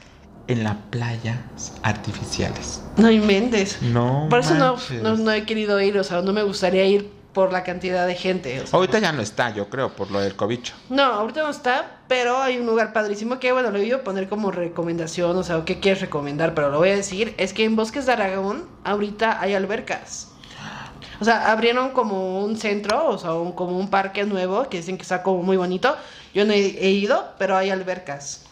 en las playas artificiales. no inventes. No. Por eso no, no, no he querido ir, o sea, no me gustaría ir por la cantidad de gente. o sea. Ahorita ya no está, yo creo, por lo del cobicho. No, ahorita no está, pero hay un lugar padrísimo que, bueno, lo iba a poner como recomendación, o sea, ¿qué quieres recomendar? Pero lo voy a decir, es que en Bosques de Aragón ahorita hay albercas. O sea, abrieron como un centro, o sea, un- como un parque nuevo, que dicen que está como muy bonito. Yo no he, he ido, pero hay albercas.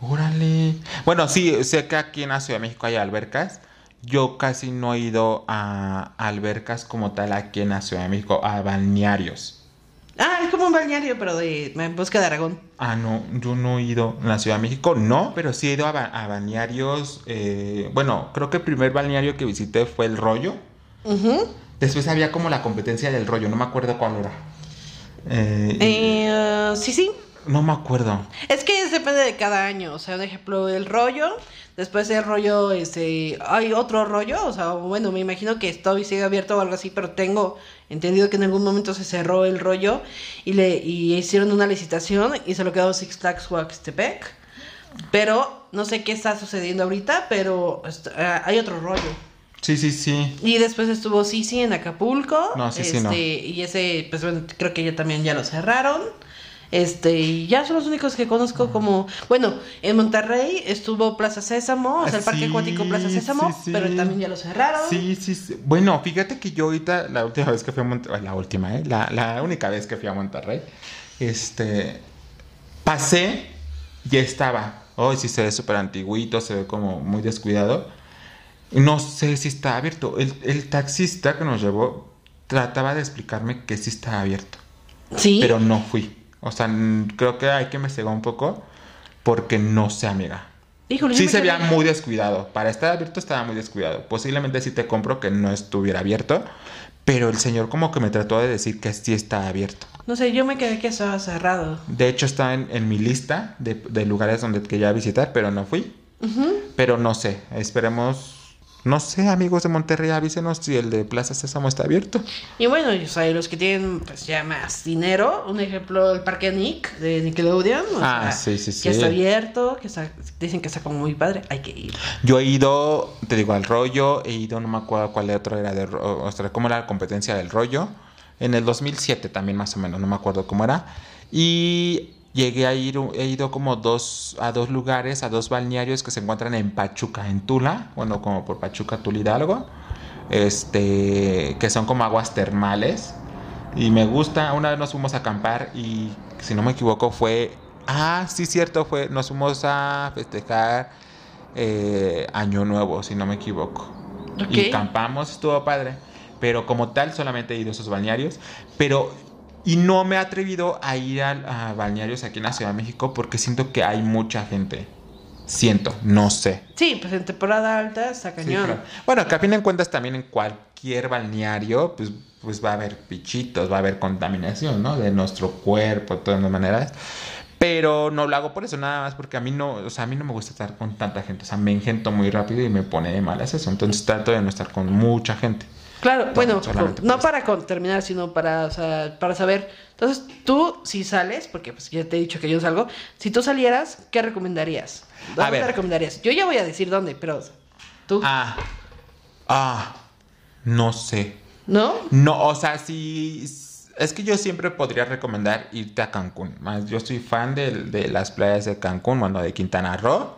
Órale. Bueno, sí, sé que aquí en la Ciudad de México hay albercas. Yo casi no he ido a albercas como tal aquí en la Ciudad de México, a balnearios. Ah, es como un balneario, pero de en Bosque de Aragón. Ah, no, yo no he ido en la Ciudad de México, no, pero sí he ido a, ba- a balnearios. eh, bueno, creo que el primer balneario que visité fue el Rollo. Ujú. Después había como la competencia del Rollo, no me acuerdo cuál era. Eh, Eh, sí, sí. No me acuerdo. Es que depende de cada año. O sea, un ejemplo, el rollo. Después del rollo, este, hay otro rollo. O sea, bueno, me imagino que todavía sigue abierto o algo así, pero tengo entendido que en algún momento se cerró el rollo y le y hicieron una licitación y se lo quedó Six Flags Huaxtepec. Pero no sé qué está sucediendo ahorita, pero ah, hay otro rollo. Sí, sí, sí. Y después estuvo Sisi en Acapulco. No, Sisi no. Y ese, pues bueno, creo que ya también ya lo cerraron. Este, y ya son los únicos que conozco como, bueno, en Monterrey estuvo Plaza Sésamo, o sea, el Parque Sí, Acuático Plaza Sésamo, sí, sí. pero también ya lo cerraron. Sí, sí, sí. Bueno, fíjate que yo ahorita, la última vez que fui a Monterrey, la última, ¿eh? La, la única vez que fui a Monterrey, este, pasé y estaba. Hoy sí se ve súper antiguito, se ve como muy descuidado. No sé si está abierto. El, el taxista que nos llevó trataba de explicarme que sí estaba abierto, Sí. pero no fui. O sea, creo que hay que investigar un poco porque no sé, amiga. Híjole, Sí me se veía muy descuidado. Para estar abierto estaba muy descuidado. Posiblemente sí te compro que no estuviera abierto. Pero el señor como que me trató de decir que sí está abierto. No sé, yo me quedé que estaba cerrado. De hecho está en, en mi lista de, de lugares donde quería visitar, pero no fui. Pero no sé, esperemos... No sé, amigos de Monterrey, avísenos si el de Plaza Sésamo está abierto. Y bueno, o sea, los que tienen pues ya más dinero, un ejemplo, el Parque Nick de Nickelodeon, o Ah, sea, sí, sí, sí. que está abierto, que está, dicen que está como muy padre, hay que ir. Yo he ido, te digo, al rollo, he ido, no me acuerdo cuál otro era de, o sea, cómo era la competencia del rollo. En el 2007 también más o menos, no me acuerdo cómo era. Y llegué a ir, he ido como dos, a dos lugares, a dos balnearios que se encuentran en Pachuca, en Tula, bueno, como por Pachuca, Tula Hidalgo, este, que son como aguas termales. Y me gusta, una vez nos fuimos a acampar y, si no me equivoco, fue, ah, sí, cierto, fue, nos fuimos a festejar eh, Año Nuevo, si no me equivoco. Y Ok. campamos, estuvo padre. Pero como tal, solamente he ido a esos balnearios. Pero, y no me he atrevido a ir a, a balnearios aquí en la Ciudad de México porque siento que hay mucha gente. Siento, no sé. Sí, pues en temporada alta está Sí, cañón. claro. Bueno, que a fin de cuentas también en cualquier balneario, pues, pues va a haber bichitos, va a haber contaminación, ¿no? De nuestro cuerpo, de todas las maneras. Pero no lo hago por eso, nada más porque a mí no, o sea, a mí no me gusta estar con tanta gente. O sea, me engento muy rápido y me pone de malas eso. Entonces trato de no estar con mucha gente. Claro, bueno, solamente no para con- terminar, sino para, o sea, para saber. Entonces, tú, si sales, porque pues ya te he dicho que yo salgo, si tú salieras, ¿qué recomendarías? ¿Dónde A ver. te recomendarías? Yo ya voy a decir dónde, pero tú, Ah, ah, no sé. ¿no? No, o sea, sí. Es que yo siempre podría recomendar irte a Cancún. Más, yo soy fan de, de las playas de Cancún, bueno, de Quintana Roo.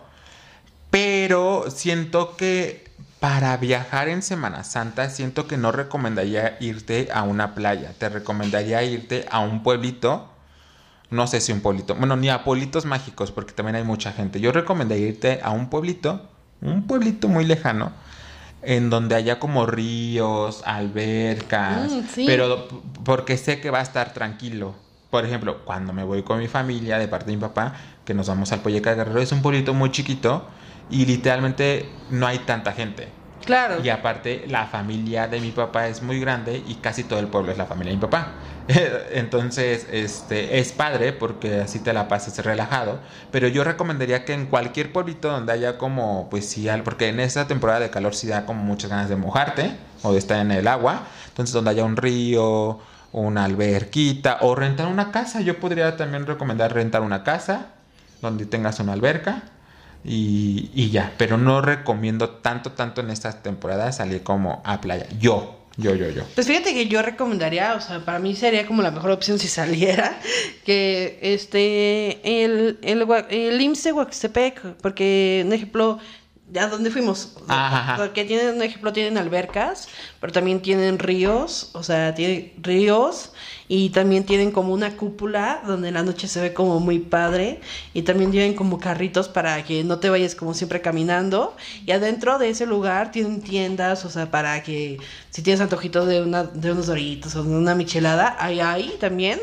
Pero siento que para viajar en Semana Santa, siento que no recomendaría irte a una playa. Te recomendaría irte a un pueblito. No sé si un pueblito. Bueno, ni a pueblitos mágicos, porque también hay mucha gente. Yo recomendaría irte a un pueblito. Un pueblito muy lejano. En donde haya como ríos, albercas. Mm, sí. Pero porque sé que va a estar tranquilo. Por ejemplo, cuando me voy con mi familia de parte de mi papá, que nos vamos al Polleca Guerrero, es un pueblito muy chiquito y literalmente no hay tanta gente. Claro. Y aparte, la familia de mi papá es muy grande y casi todo el pueblo es la familia de mi papá. Entonces, este, es padre porque así te la pasas relajado. Pero yo recomendaría que en cualquier pueblito donde haya como, pues sí, porque en esta temporada de calor sí da como muchas ganas de mojarte o de estar en el agua. Entonces, donde haya un río, una alberquita o rentar una casa. Yo podría también recomendar rentar una casa donde tengas una alberca. Y, y ya, pero no recomiendo tanto, tanto en estas temporadas salir como a playa. Yo, yo, yo, yo. Pues fíjate que yo recomendaría, o sea, para mí sería como la mejor opción si saliera, que este, el, el, el Huaxtepec, porque, un ejemplo, ¿A dónde fuimos? Porque tienen, un ejemplo, tienen albercas, pero también tienen ríos, o sea, tienen ríos y también tienen como una cúpula donde en la noche se ve como muy padre y también tienen como carritos para que no te vayas como siempre caminando y adentro de ese lugar tienen tiendas, o sea, para que si tienes antojito de, una, de unos doritos o de una michelada, hay ahí también.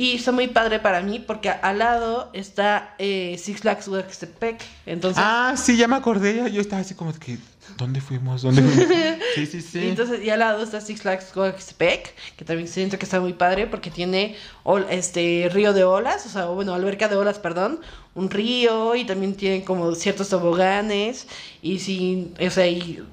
Y está muy padre para mí porque al lado está eh, Six Flags Huastepec. Entonces, Ah, sí, ya me acordé. Yo estaba así como que, ¿dónde fuimos? ¿Dónde fuimos? Sí, sí, y sí. entonces y al lado está Six Flags Huastepec, que también siento que está muy padre porque tiene ol- este río de olas, o sea, bueno, alberca de olas, perdón, un río y también tiene como ciertos toboganes y sí, o sea, y,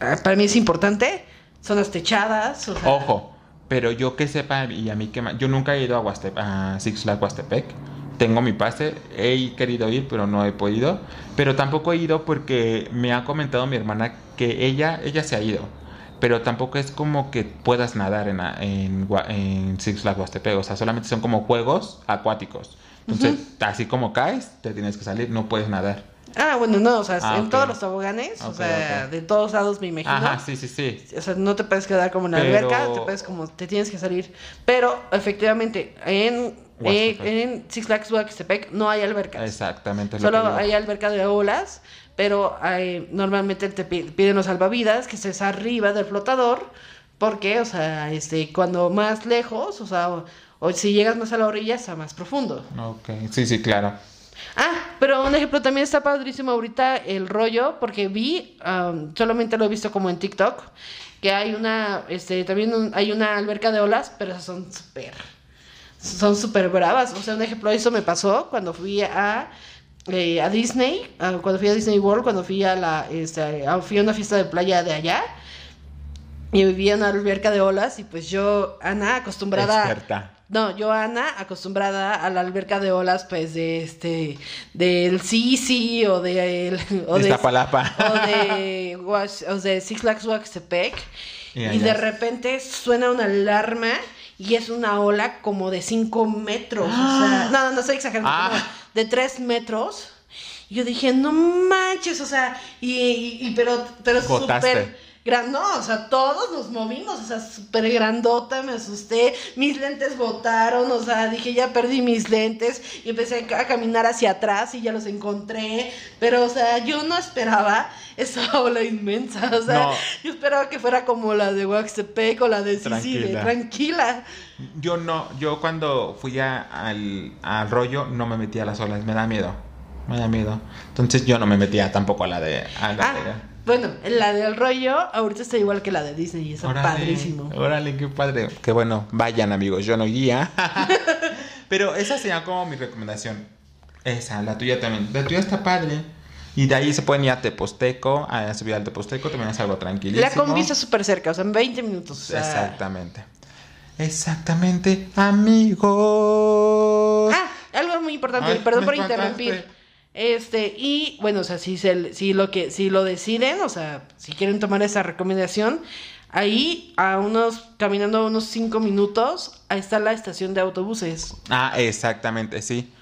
ah, para mí es importante, son las techadas, o sea, Ojo, pero yo que sepa, y a mí que yo nunca he ido a, Huaste- a Six Flags Huastepec. Tengo mi pase, he querido ir, pero no he podido. Pero tampoco he ido porque me ha comentado mi hermana que ella, ella se ha ido. Pero tampoco es como que puedas nadar en, en, en Six Flags Huastepec. O sea, solamente son como juegos acuáticos. Entonces, así como caes, te tienes que salir, no puedes nadar. Ah, bueno, no, o sea, Ah, en todos los toboganes, o sea, de todos lados me imagino. Ajá, sí, sí, sí. O sea, no te puedes quedar como en la Pero- alberca, te puedes como, te tienes que salir. Pero, efectivamente, en, eh, en Six Flags Huastepec no hay albercas. Exactamente. lo Solo que hay alberca de olas, pero hay- normalmente te pi- piden los salvavidas que estés arriba del flotador, porque, o sea, este, cuando más lejos, o sea, o, o si llegas más a la orilla, está más profundo. Ok, sí, sí, claro. Ah, pero un ejemplo también está padrísimo ahorita el rollo, porque vi, am, solamente lo he visto como en TikTok, que hay una, este, también hay una alberca de olas, pero son súper, son súper bravas. O sea, un ejemplo, eso me pasó cuando fui a, eh, a Disney, ah, cuando fui a Disney World, cuando fui a la, este, fui a una fiesta de playa de allá. Y vivía en una alberca de olas y pues yo, Ana, acostumbrada... Experta. No, yo, Ana, acostumbrada a la alberca de olas, pues, de este, del Sisi o de, el, o de, Iztapalapa. o de, o de Six Flags Huastepec, Y de repente suena una alarma y es una ola como de 5 metros, o sea, no, no, no estoy exagerando, Ah. como de 3 metros. Y yo dije, no manches, o sea, y, y- y- pero, pero súper gran, no, o sea, todos nos movimos, o sea, súper grandota, me asusté, mis lentes botaron, o sea, dije, ya perdí mis lentes, y empecé a caminar hacia atrás y ya los encontré, pero, o sea, yo no esperaba esa ola inmensa, o sea, No. yo esperaba que fuera como la de Huaxtepec o la de de Tranquila. tranquila. Yo no, yo cuando fui a- al, al rollo no me metí a las olas, me da miedo. Me da miedo. Entonces yo no me metía tampoco a la de. A la Ah, de- bueno, la del rollo ahorita está igual que la de Disney, y está Órale, padrísimo. Órale, qué padre. Qué bueno, vayan amigos, yo no iría. Pero esa sería como mi recomendación. Esa, la tuya también. La tuya está padre. Y de ahí se pueden ir a Teposteco, a subir al Teposteco, también es algo tranquilísimo. La combi está súper cerca, o sea, en 20 minutos. o sea. Exactamente. Exactamente, amigos. Ah, algo muy importante, Ay, perdón por interrumpir. Este, y bueno, o sea, si, se, lo que, si lo deciden, o sea, si quieren tomar esa recomendación, ahí a unos, caminando unos 5 minutos, ahí está la estación de autobuses. Ah, exactamente, sí.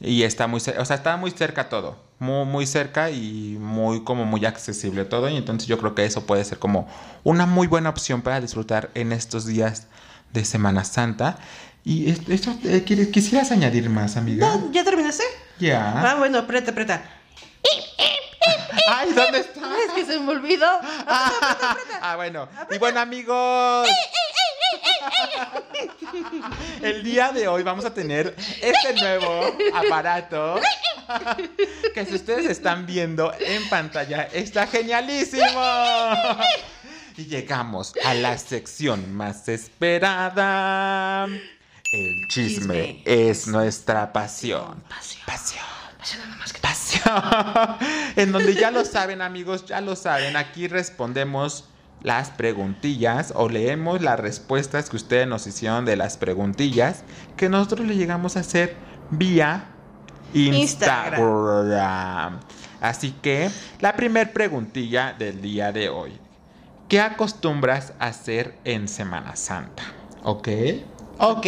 Y está muy o sea, está muy cerca todo. Muy, muy cerca y muy, como muy accesible todo. Y entonces yo creo que eso puede ser como una muy buena opción para disfrutar en estos días de Semana Santa. Y es- esto, eh, ¿quieres- ¿quisieras añadir más, amiga? ¿No? ¿Ya terminaste? Ya. Ah, bueno, aprieta, aprieta. Ay, ¿dónde está? Es que se me olvidó. Ah, bueno. Y bueno, amigos. El día de hoy vamos a tener este nuevo aparato que si ustedes están viendo en pantalla está genialísimo. Y llegamos a la sección más esperada. El chisme, Chisme. es nuestra pasión. Pasión. Pasión. Pasión nada más que- Pasión. en donde ya lo saben, amigos, ya lo saben. Aquí respondemos las preguntillas o leemos las respuestas que ustedes nos hicieron de las preguntillas que nosotros le llegamos a hacer vía Instagram. Así que la primer preguntilla del día de hoy. ¿Qué acostumbras a hacer en Semana Santa? Ok. Ok.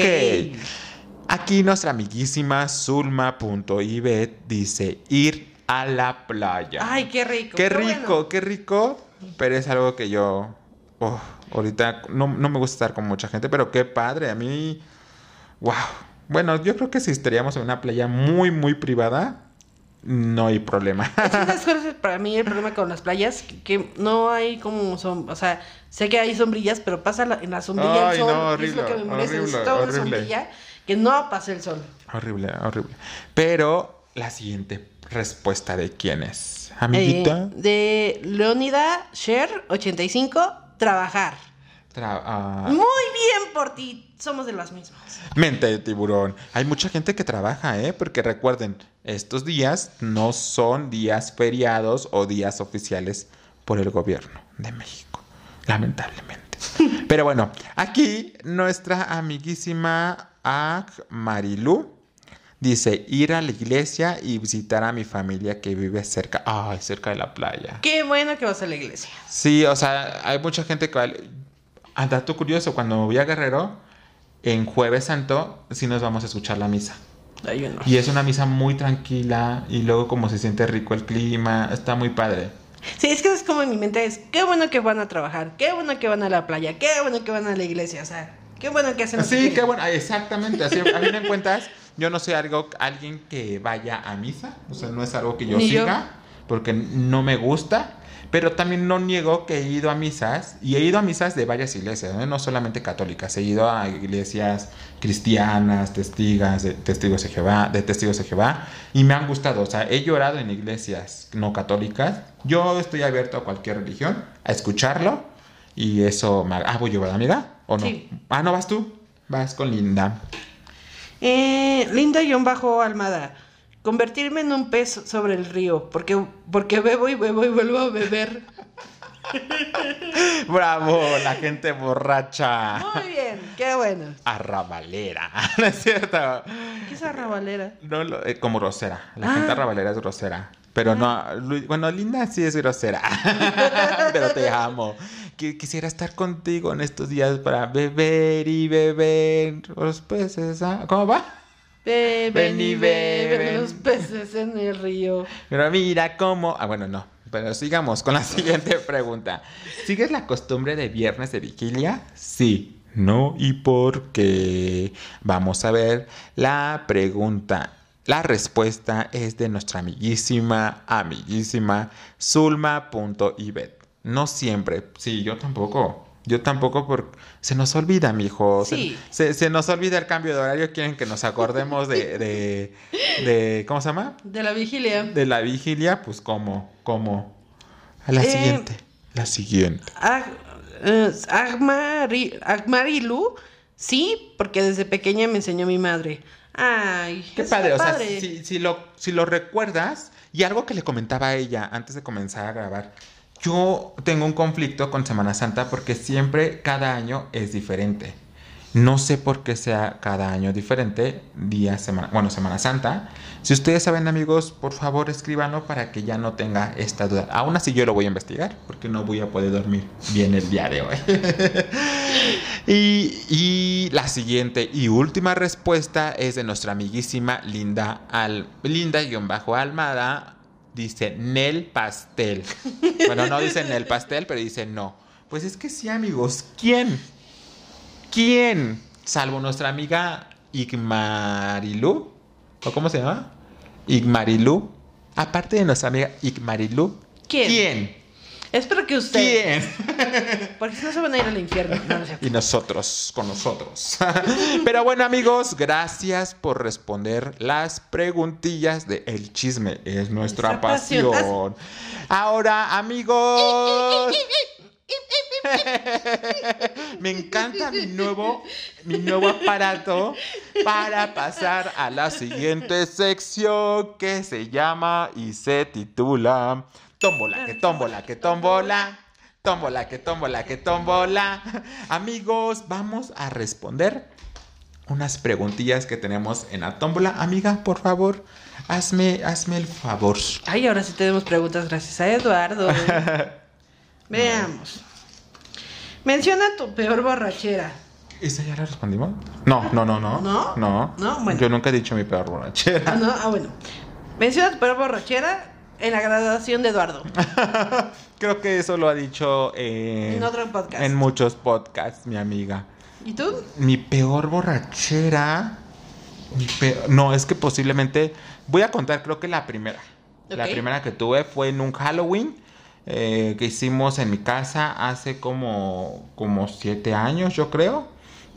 Aquí nuestra amiguísima Zulma.ibet dice ir a la playa. Ay, qué rico. qué rico, qué rico. Pero es algo que yo. oh, ahorita no, no me gusta estar con mucha gente, pero qué padre. A mí. ¡Wow! Bueno, yo creo que si estaríamos en una playa muy, muy privada, no hay problema. Es que ¿sabes cuál es para mí el problema con las playas? Que, que no hay como son, o sea, sé que hay sombrillas, pero pasa la- en la sombrilla Ay, el sol, no, es lo que me molesta, horrible, necesito una horrible. sombrilla que no pase el sol. horrible, horrible. Pero la siguiente respuesta de quién es, amiguita. Eh, de Leonida Sher 85, trabajar. Tra- ah, Muy bien por ti, somos de las mismas. Mente de tiburón. Hay mucha gente que trabaja, ¿eh? Porque recuerden, estos días no son días feriados o días oficiales por el gobierno de México, lamentablemente. Pero bueno, aquí nuestra amiguísima Ag Marilu dice ir a la iglesia y visitar a mi familia que vive cerca, ay, cerca de la playa. Qué bueno que vas a la iglesia. Sí, o sea, hay mucha gente que va. A dato curioso, cuando voy a Guerrero, en Jueves Santo, sí nos vamos a escuchar la misa. Y es una misa muy tranquila y luego como se siente rico el clima, está muy padre. Sí, es que es como en mi mente es, qué bueno que van a trabajar, qué bueno que van a la playa, qué bueno que van a la iglesia, o sea, qué bueno que hacen Sí, qué bueno, exactamente. Así, a fin de cuentas, yo no soy algo, alguien que vaya a misa, o sea, no es algo que yo Ni yo. siga, porque no me gusta. Pero también no niego que he ido a misas, y he ido a misas de varias iglesias, ¿eh? no solamente católicas, he ido a iglesias cristianas, testigas, de testigos de Jehová, de testigos de Jehová, y me han gustado, o sea, he llorado en iglesias no católicas. Yo estoy abierto a cualquier religión, a escucharlo, y eso me... Ah, voy yo, ¿verdad, amiga? ¿O no? Sí. Ah, no, vas tú. Vas con Linda. Eh, Linda-Almada. Convertirme en un pez sobre el río, porque, porque bebo y bebo y vuelvo a beber. Bravo, la gente borracha. Muy bien, qué bueno. Arrabalera. ¿No es cierto? ¿Qué es arrabalera? No, lo- eh, como grosera. La Ah. gente arrabalera es grosera. Pero no, Lu- bueno, Linda sí es grosera. Pero te amo. Qui- Quisiera estar contigo en estos días para beber y beber los peces. ¿ah? ¿Cómo va? Ven y beben. los peces en el río. Pero mira cómo. Ah, bueno, no. Pero sigamos con la siguiente pregunta. ¿Sigues la costumbre de viernes de vigilia? Sí. No y por qué. Vamos a ver la pregunta. La respuesta es de nuestra amiguísima, amiguísima Zulma.ibet. No siempre. Sí, yo tampoco. Yo tampoco porque se nos olvida, mijo. Sí. Se, se nos olvida el cambio de horario. Quieren que nos acordemos de, de, de- ¿cómo se llama? De la vigilia. De la vigilia, pues como, como. A la Eh, siguiente. La siguiente. Ag- eh, Agmari- Agmarilu, sí, porque desde pequeña me enseñó mi madre. Ay, Qué está padre, o sea, padre. si, si lo, si lo recuerdas, y algo que le comentaba a ella antes de comenzar a grabar, yo tengo un conflicto con Semana Santa porque siempre, cada año es diferente. No sé por qué sea cada año diferente, día, semana, bueno, Semana Santa. Si ustedes saben, amigos, por favor escríbanlo para que ya no tenga esta duda. Aún así yo lo voy a investigar porque no voy a poder dormir bien el día de hoy. y, y la siguiente y última respuesta es de nuestra amiguísima Linda Al Linda-Almada. Dice Nel Pastel. Bueno, no dice Nel Pastel, pero dice no. Pues es que sí, amigos. ¿Quién? ¿Quién? Salvo nuestra amiga Igmarilu. ¿O cómo se llama? Igmarilu. Aparte de nuestra amiga Igmarilu. ¿Quién? ¿Quién? Espero que usted. ¿Quién? Porque si no se van a ir al infierno. No, no. Y nosotros, con nosotros. Pero bueno, amigos, gracias por responder las preguntillas de El Chisme. Es nuestra Nuestra pasión. pasión. Ahora, amigos. Me encanta mi nuevo, mi nuevo aparato para pasar a la siguiente sección que se llama y se titula Tómbola, que tómbola, que tómbola. Tómbola, que tómbola, que tómbola. Amigos, vamos a responder unas preguntillas que tenemos en la tómbola. Amiga, por favor, hazme, hazme el favor. Ay, ahora sí tenemos preguntas gracias a Eduardo. Veamos. Menciona tu peor borrachera. ¿Esa ya la respondimos? No, no, no, no. ¿No? No. No, bueno. Yo nunca he dicho mi peor borrachera. Ah, no, ah, bueno. Menciona tu peor borrachera en la graduación de Eduardo. Creo que eso lo ha dicho en, En otro podcast. en muchos podcasts, mi amiga. ¿Y tú? Mi peor borrachera. mi No, es que posiblemente. Voy a contar, creo que la primera. La primera que tuve fue en un Halloween eh, que hicimos en mi casa hace como, como siete años, yo creo,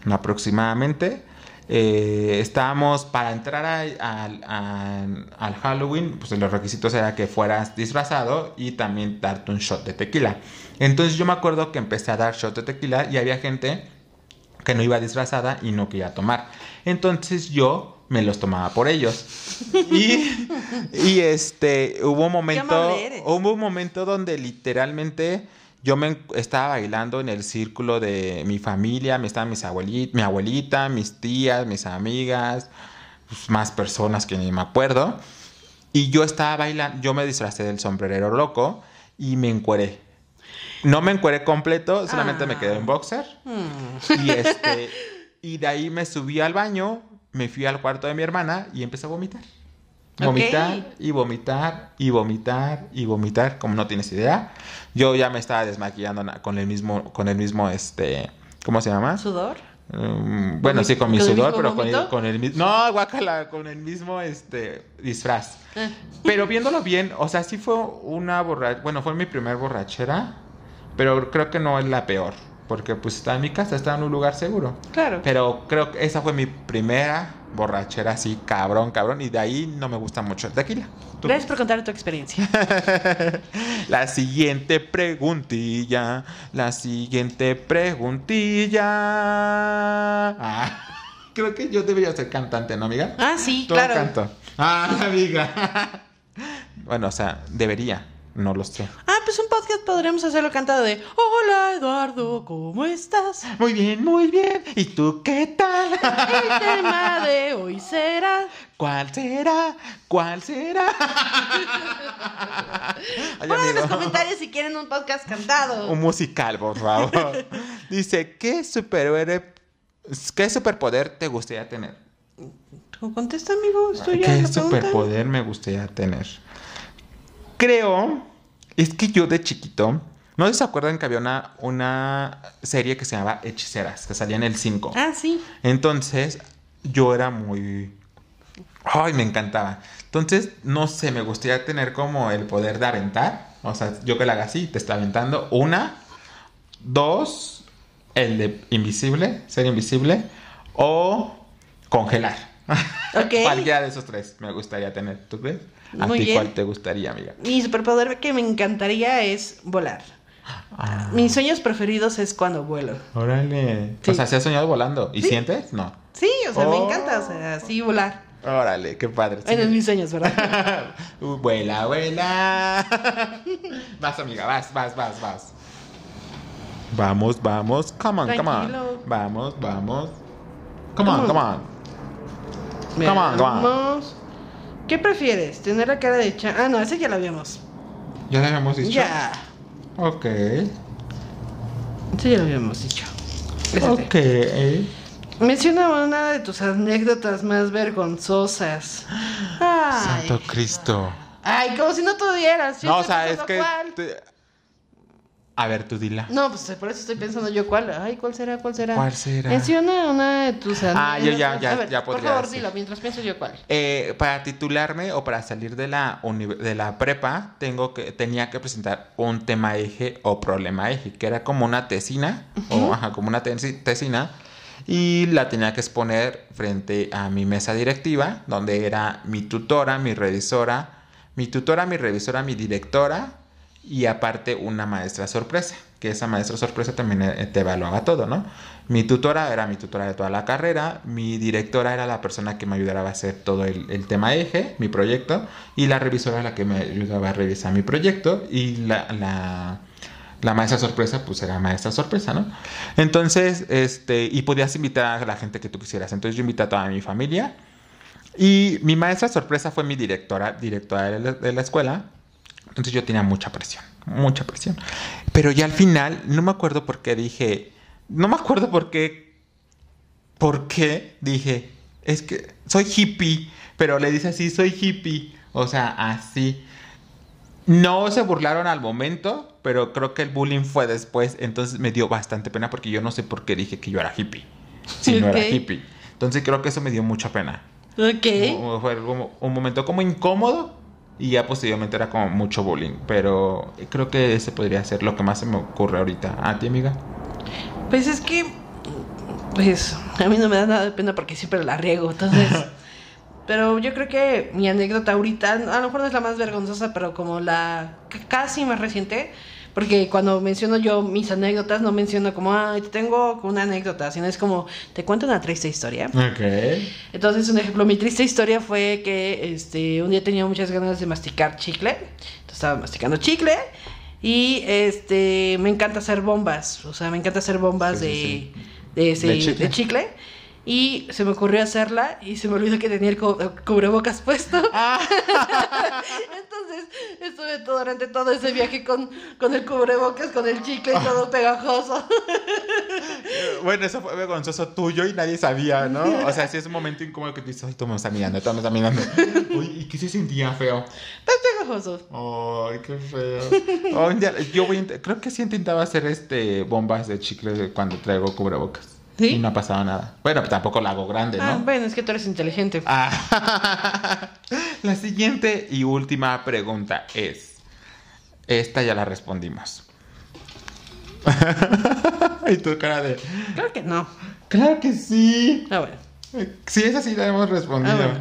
aproximadamente. Eh, estábamos para entrar a- al- al- al Halloween, pues los requisitos era que fueras disfrazado y también darte un shot de tequila. Entonces yo me acuerdo que empecé a dar shot de tequila y había gente que no iba disfrazada y no quería tomar. Entonces yo me los tomaba por ellos. Y, y, este, hubo un momento, hubo un momento donde literalmente yo me estaba bailando en el círculo de mi familia, me estaban mis mi abuelita, mis tías, mis amigas, pues, más personas que ni me acuerdo. Y yo estaba bailando, yo me disfracé del sombrerero loco y me encueré. No me encueré completo, solamente me quedé en boxer. Hmm. Y este y de ahí me subí al baño, me fui al cuarto de mi hermana y empecé a vomitar. Vomitar y vomitar y vomitar y vomitar, como no tienes idea. Yo ya me estaba desmaquillando con el mismo con el mismo este ¿cómo se llama? ¿Sudor? Mm, bueno, ¿Con sí, con mi con sudor, pero con el, con el mismo. No, guácala, con el mismo este disfraz. Eh. Pero viéndolo bien, o sea, sí fue una borrachera. Bueno, fue mi primer borrachera, pero creo que no es la peor. Porque pues estaba en mi casa, estaba en un lugar seguro. Claro. Pero creo que esa fue mi primera borrachera así, cabrón, cabrón. Y de ahí no me gusta mucho el tequila. ¿Tú? Gracias por contar tu experiencia. La siguiente preguntilla. La siguiente preguntilla. Ah, creo que yo debería ser cantante, ¿no, amiga? Ah, sí, Todo claro. canto. Ah, amiga. bueno, o sea, debería. No lo sé. Ah, pues un podcast podremos hacerlo cantado de Hola Eduardo, ¿cómo estás? Muy bien, muy bien. ¿Y tú qué tal? El tema de hoy será ¿Cuál será? ¿Cuál será? Pongan en los comentarios si quieren un podcast cantado. Un musical, por favor. Dice, ¿qué superhéroe, qué superpoder te gustaría tener? Contesta, amigo, estoy ¿Qué superpoder me gustaría tener? Creo, es que yo de chiquito, ¿no se acuerdan que había una, una serie que se llamaba Hechiceras, que salía en el 5? Ah, sí. Entonces, yo era muy... Ay, me encantaba. Entonces, no sé, me gustaría tener como el poder de aventar. O sea, yo que la haga así, te está aventando. Una, dos, el de invisible, ser invisible, o congelar. Ok. Cualquiera de esos tres me gustaría tener. ¿Tú crees? ¿A Muy ti bien. cuál te gustaría, amiga? Mi superpoder que me encantaría es volar. Ah, Mis sueños preferidos es cuando vuelo. órale. Sí. O sea, ¿se has soñado volando? ¿Y Sí. sientes? No. Sí, o sea, me Oh. encanta, o sea, sí volar. Órale, qué padre. Bueno, Sí. en mis sueños, ¿verdad? Uh, vuela, vuela. vas, amiga, vas, vas, vas, vas. Vamos, vamos. Come on, come on. Vamos, vamos. Come on, Come come on. on. Come on, come on. ¿Qué prefieres? ¿Tener la cara de cha... Ah, no, ese ya lo habíamos. ¿Ya le habíamos dicho? Ya. Ok. Ese ya lo habíamos dicho. Ese Ok. Menciona una de tus anécdotas más vergonzosas. Ay. Santo Cristo. Ay, como si no tuvieras. No, o sea, es que. te- A ver, tú dila. No, pues por eso estoy pensando yo cuál. Ay, ¿cuál será? ¿Cuál será? ¿Cuál será? Menciona una de tus. Ah, yo ya- ya- ver, ya Por podría favor, decir. dilo mientras pienso yo cuál. Eh, para titularme o para salir de la, de la prepa, tengo que, tenía que presentar un tema eje o problema eje, que era como una tesina, o ajá, como una tesi- tesina, y la tenía que exponer frente a mi mesa directiva, donde era mi tutora, mi revisora, mi tutora, mi revisora, mi directora, y aparte una maestra sorpresa, que esa maestra sorpresa también eh, te evaluaba todo, ¿no? Mi tutora era mi tutora de toda la carrera, mi directora era la persona que me ayudaba a hacer todo el, el tema eje, mi proyecto, y la revisora la que me ayudaba a revisar mi proyecto, y la, la, la maestra sorpresa, pues era maestra sorpresa, ¿no? Entonces, este, y podías invitar a la gente que tú quisieras. Entonces yo invité a toda mi familia, y mi maestra sorpresa fue mi directora, directora de la, de la escuela. Entonces yo tenía mucha presión, mucha presión. Pero ya al final, no me acuerdo por qué dije, no me acuerdo por qué, por qué dije, es que soy hippie, pero le dice así, soy hippie, o sea, así. No se burlaron al momento, pero creo que el bullying fue después, entonces me dio bastante pena porque yo no sé por qué dije que yo era hippie. Si no era hippie. Entonces creo que eso me dio mucha pena. Ok. Fue un momento como incómodo y ya posteriormente era como mucho bullying. Pero creo que ese podría ser lo que más se me ocurre ahorita. ¿A ti, amiga? Pues es que, pues a mí no me da nada de pena porque siempre la riego, entonces... Pero yo creo que mi anécdota ahorita, a lo mejor no es la más vergonzosa, pero como la casi más reciente, porque cuando menciono yo mis anécdotas, no menciono como, ay, te tengo una anécdota, sino es como, te cuento una triste historia. Ok. Entonces, un ejemplo, mi triste historia fue que este, un día tenía muchas ganas de masticar chicle. Entonces estaba masticando chicle. Y este me encanta hacer bombas. O sea, me encanta hacer bombas Sí, de, sí, de, ese- De chicle. de chicle. Y se me ocurrió hacerla y se me olvidó que tenía el cu- cubrebocas puesto. Ah. Entonces estuve todo, durante todo ese viaje con, con el cubrebocas, con el chicle y todo pegajoso. Bueno, eso fue vergonzoso tuyo y nadie sabía, ¿no? O sea, sí es un momento incómodo que tú dices, ay, todo me está mirando, todo me está mirando. Uy, ¿y qué se sentía feo? Pues pegajoso. Ay, qué feo. Oh, yo voy creo que sí intentaba hacer este bombas de chicle cuando traigo cubrebocas. ¿Sí? Y no ha pasado nada. Bueno, tampoco la hago grande, Ah, ¿no? bueno, es que tú eres inteligente. Ah. La siguiente y última pregunta es. Esta ya la respondimos. y tu cara de. Claro que no. Claro que sí. Ah, bueno. Sí, esa sí la hemos respondido. Ah, bueno.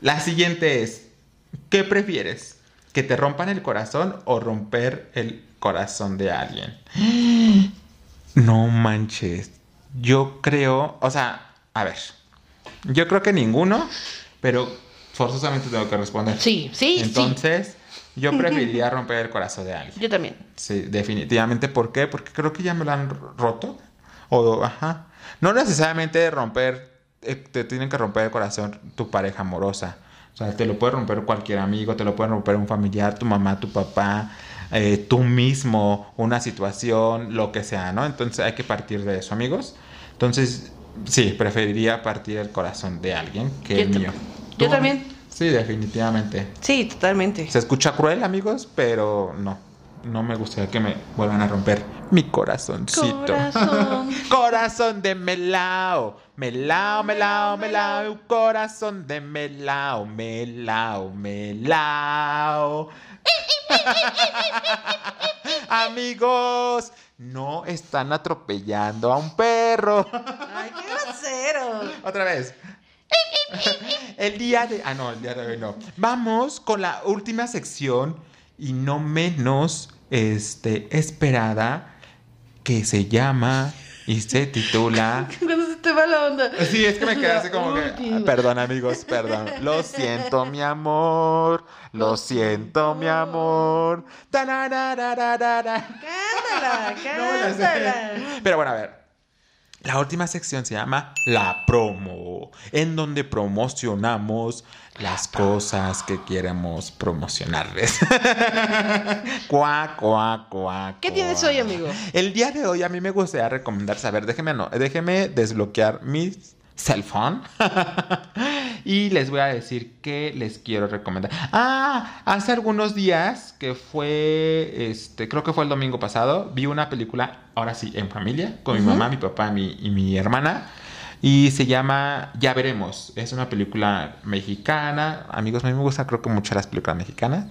La siguiente es: ¿Qué prefieres? ¿Que te rompan el corazón o romper el corazón de alguien? No manches. Yo creo, o sea, a ver. Yo creo que ninguno, pero forzosamente tengo que responder. Sí, sí, Entonces, yo preferiría romper el corazón de alguien. Yo también. Sí, definitivamente. ¿Por qué? Porque creo que ya me lo han roto. O, ajá. No necesariamente romper, eh, te tienen que romper el corazón tu pareja amorosa. O sea, te lo puede romper cualquier amigo, te lo puede romper un familiar, tu mamá, tu papá, eh, tú mismo, una situación, lo que sea, ¿no? Entonces hay que partir de eso, amigos. Entonces, sí, preferiría partir el corazón de alguien que Yo el mío. yo también. Sí, definitivamente. Sí, totalmente. Se escucha cruel, amigos, pero no. No me gustaría que me vuelvan a romper mi corazoncito. Corazón. corazón de melao. Melao, melao, melao. Corazón de melao, melao, melao. amigos, no están atropellando a un perro. Ay, qué grosero. Otra vez. El día de... Ah, no, el día de hoy no. Vamos con la última sección y no menos este, esperada que se llama y se titula... Cuando se te va la onda. Sí, es que me quedé así como que... Perdón, amigos, perdón. Lo siento, mi amor. Lo siento, mi amor. Cántala, cántala. Pero bueno, a ver. La última sección se llama La Promo, en donde promocionamos las cosas que queremos promocionarles. cuá, cuá, cuá. ¿Qué tienes hoy, amigo? El día de hoy a mí me gustaría recomendar, a ver, déjeme, no, déjeme desbloquear mi cell phone y les voy a decir qué les quiero recomendar. Ah, hace algunos días que fue, este, creo que fue el domingo pasado, vi una película, ahora sí, en familia, con mi mamá, mi papá mi- y mi hermana. Y se llama Ya Veremos. Es una película mexicana. Amigos, a mí me gusta creo que mucho las películas mexicanas.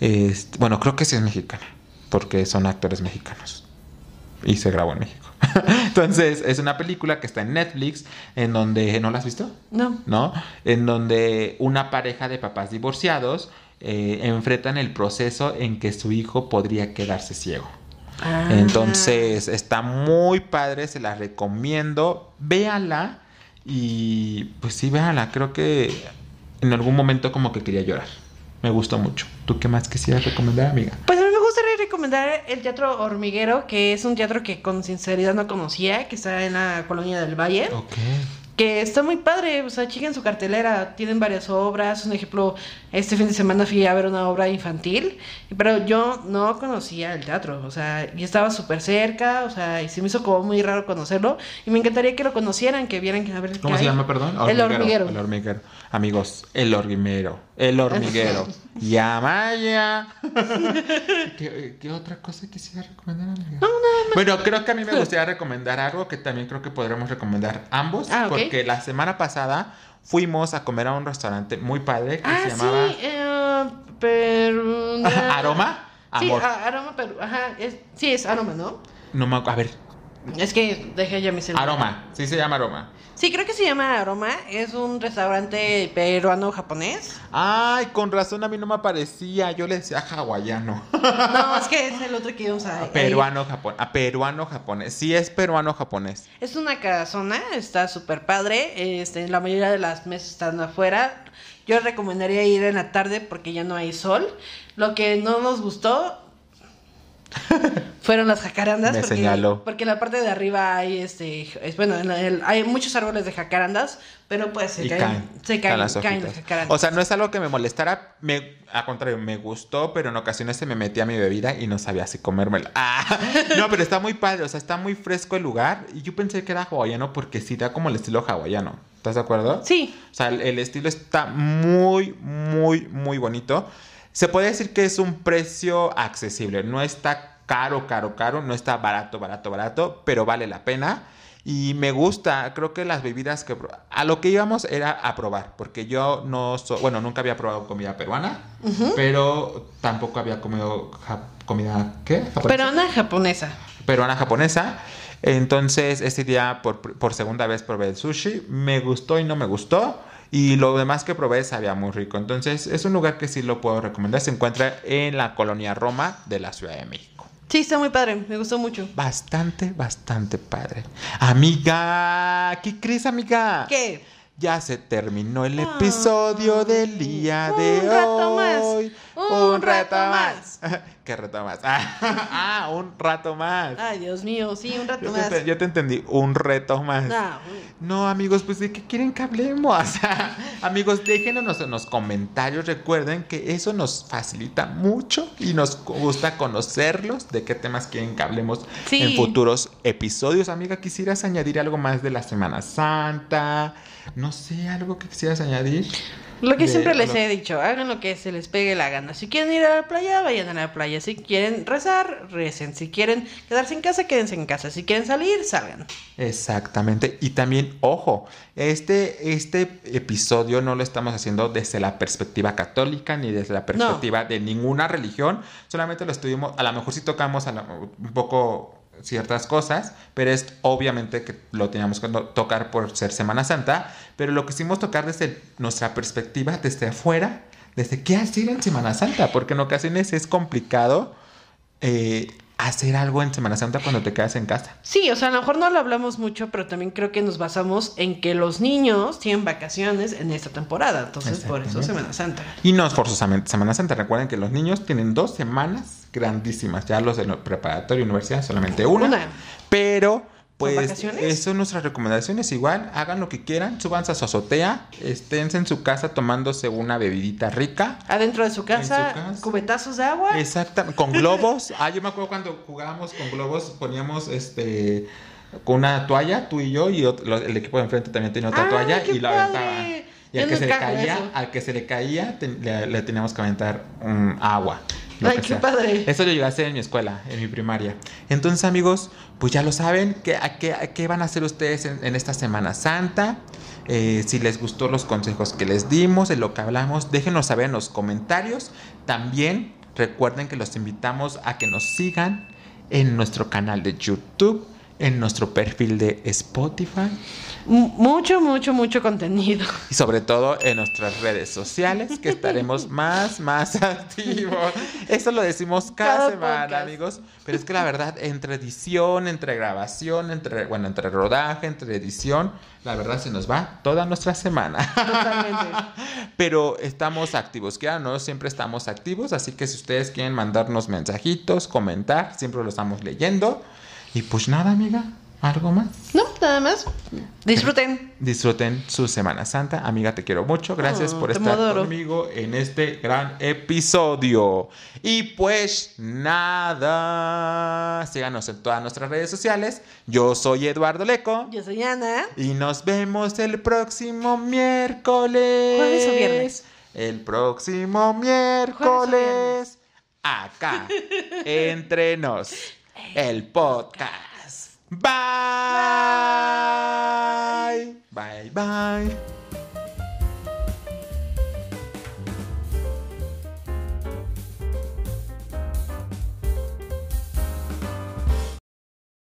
Este, bueno, creo que sí es mexicana. Porque son actores mexicanos. Y se grabó en México. Entonces, es una película que está en Netflix. En donde... ¿No la has visto? No. ¿no? En donde una pareja de papás divorciados eh, enfrentan el proceso en que su hijo podría quedarse ciego. Ah. Entonces, está muy padre, se la recomiendo. Véanla y pues sí, véanla. Creo que en algún momento como que quería llorar. Me gustó mucho. ¿Tú qué más quisieras recomendar, amiga? Pues a mí me gustaría recomendar el Teatro Hormiguero, que es un teatro que con sinceridad no conocía, que está en la colonia del Valle. Ok. que está muy padre, o sea, chequen su cartelera, tienen varias obras, un ejemplo, este fin de semana fui a ver una obra infantil, pero yo no conocía el teatro, o sea, y estaba súper cerca, o sea, y se me hizo como muy raro conocerlo, y me encantaría que lo conocieran, que vieran, a ver, ¿Cómo se llama, perdón? El hormiguero. El hormiguero. Amigos, el hormiguero. El hormiguero. Yamaya. ¿Qué, qué otra cosa quisiera recomendar, amiga? No, nada más. Bueno, creo que a mí me gustaría recomendar algo que también creo que podremos recomendar ambos. Ah. Porque la semana pasada fuimos a comer a un restaurante muy padre que Ah, se llamaba sí, eh, pero... Aroma. Sí, Amor. a- aroma, pero, ajá, es, sí, es aroma, ¿no? No me acu- A ver, Es que dejé ya mi celular. aroma. Sí se llama aroma. Sí, creo que se llama Aroma. Es un restaurante peruano-japonés. Ay, con razón a mí no me aparecía. Yo le decía hawaiano. No, es que es el otro que íbamos a... A peruano japonés. A peruano japonés. Sí es peruano japonés. Es una casona, está súper padre. Este, la mayoría de las mesas están afuera. Yo recomendaría ir en la tarde porque ya no hay sol. Lo que no nos gustó fueron las jacarandas. Me porque, señaló. Porque en la parte de arriba hay este, es, bueno, en el- hay muchos árboles de jacarandas, pero pues se y caen, caen. se caen las caen las jacarandas. O sea, no es algo que me molestara. Me, al contrario, me gustó, pero en ocasiones se me metía mi bebida y no sabía si comérmela. Ah, no, pero está muy padre. O sea, está muy fresco el lugar. Y yo pensé que era hawaiano porque sí da como el estilo hawaiano. ¿Estás de acuerdo? Sí, O sea, el, el estilo está muy, muy, muy bonito. Se puede decir que es un precio accesible. No está caro, caro, caro. No está barato, barato, barato. Pero vale la pena. Y me gusta. Creo que las bebidas que... A lo que íbamos era a probar. Porque yo no... so- bueno, nunca había probado comida peruana. Pero tampoco había comido ja- comida... ¿Qué? ¿Japonesa? peruana japonesa. peruana japonesa. Entonces, este día por, por segunda vez probé el sushi. Me gustó y no me gustó. Y lo demás que probé sabía muy rico. Entonces, es un lugar que sí lo puedo recomendar. Se encuentra en la colonia Roma de la Ciudad de México. Sí, está muy padre, me gustó mucho. Bastante, bastante padre. Amiga, ¿qué crees, amiga? ¿Qué? Ya se terminó el Ah, episodio del día de un rato más, hoy. un rato más. ¿Qué rato más? Ah, un rato más. Ay, Dios mío, sí, un rato Yo más. yo te entendí, un reto más. No, No, amigos, pues de qué quieren que hablemos. amigos, déjenos en los comentarios. Recuerden que eso nos facilita mucho y nos gusta conocerlos. De qué temas quieren que hablemos Sí. en futuros episodios. Amiga, ¿quisieras añadir algo más de la Semana Santa? No sé, algo que quisieras añadir. Lo que De- siempre les lo- he dicho, hagan lo que se les pegue la gana. Si quieren ir a la playa, vayan a la playa. Si quieren rezar, recen. Si quieren quedarse en casa, quédense en casa. Si quieren salir, salgan. Exactamente. Y también, ojo, este, este episodio no lo estamos haciendo desde la perspectiva católica ni desde la perspectiva de ninguna religión. Solamente lo estuvimos, a lo mejor sí tocamos a la- un poco ciertas cosas, pero es obviamente que lo teníamos que tocar por ser Semana Santa, pero lo quisimos tocar desde nuestra perspectiva, desde afuera, desde qué hacer en Semana Santa, porque en ocasiones es complicado eh, hacer algo en Semana Santa cuando te quedas en casa. Sí, o sea, a lo mejor no lo hablamos mucho, pero también creo que nos basamos en que los niños tienen vacaciones en esta temporada. Entonces, por eso. Semana Santa. Y no es forzosamente Semana Santa. Recuerden que los niños tienen dos semanas grandísimas. Ya los de preparatoria y universidad solamente una. Una. Pero, pues, esas son nuestras recomendaciones. Igual, hagan lo que quieran. Súbanse a su azotea. Esténse en su casa tomándose una bebidita rica. Adentro de su casa, su casa. cubetazos de agua. Exactamente. Con globos. Ah, yo me acuerdo cuando jugábamos con globos, poníamos este. Con una toalla, tú y yo, y otro- el equipo de enfrente también tenía otra ¡Ay, toalla y la aventaban. Y al que, se le caía, al que se le caía, le, teníamos que aventar agua. Ay, qué sea. padre. Eso lo llegué a hacer en mi escuela, en mi primaria. Entonces, amigos, pues ya lo saben, ¿qué, a qué, a qué van a hacer ustedes en, en esta Semana Santa? Eh, si les gustó los consejos que les dimos, de lo que hablamos, déjenos saber en los comentarios. También recuerden que los invitamos a que nos sigan en nuestro canal de YouTube, en nuestro perfil de Spotify Mucho, mucho, mucho contenido. y sobre todo en nuestras redes sociales que estaremos más, más activos. Eso lo decimos cada, Cada semana, podcast. amigos. Pero es que la verdad, entre edición, entre grabación, entre, bueno, entre rodaje, entre edición, la verdad se nos va toda nuestra semana. Totalmente. Pero estamos activos, que no siempre estamos activos, así que si ustedes quieren mandarnos mensajitos, comentar, siempre lo estamos leyendo. Y pues nada, amiga. ¿Algo más? No, nada más. Disfruten. Disfruten su Semana Santa. Amiga, te quiero mucho. Gracias Oh, por estar conmigo en este gran episodio. Y pues nada. Síganos en todas nuestras redes sociales. Yo soy Eduardo Leco. Yo soy Ana. Y nos vemos el próximo miércoles. ¿Jueves o viernes? El próximo miércoles. Acá. entre nos. El podcast. Bye. Bye, bye.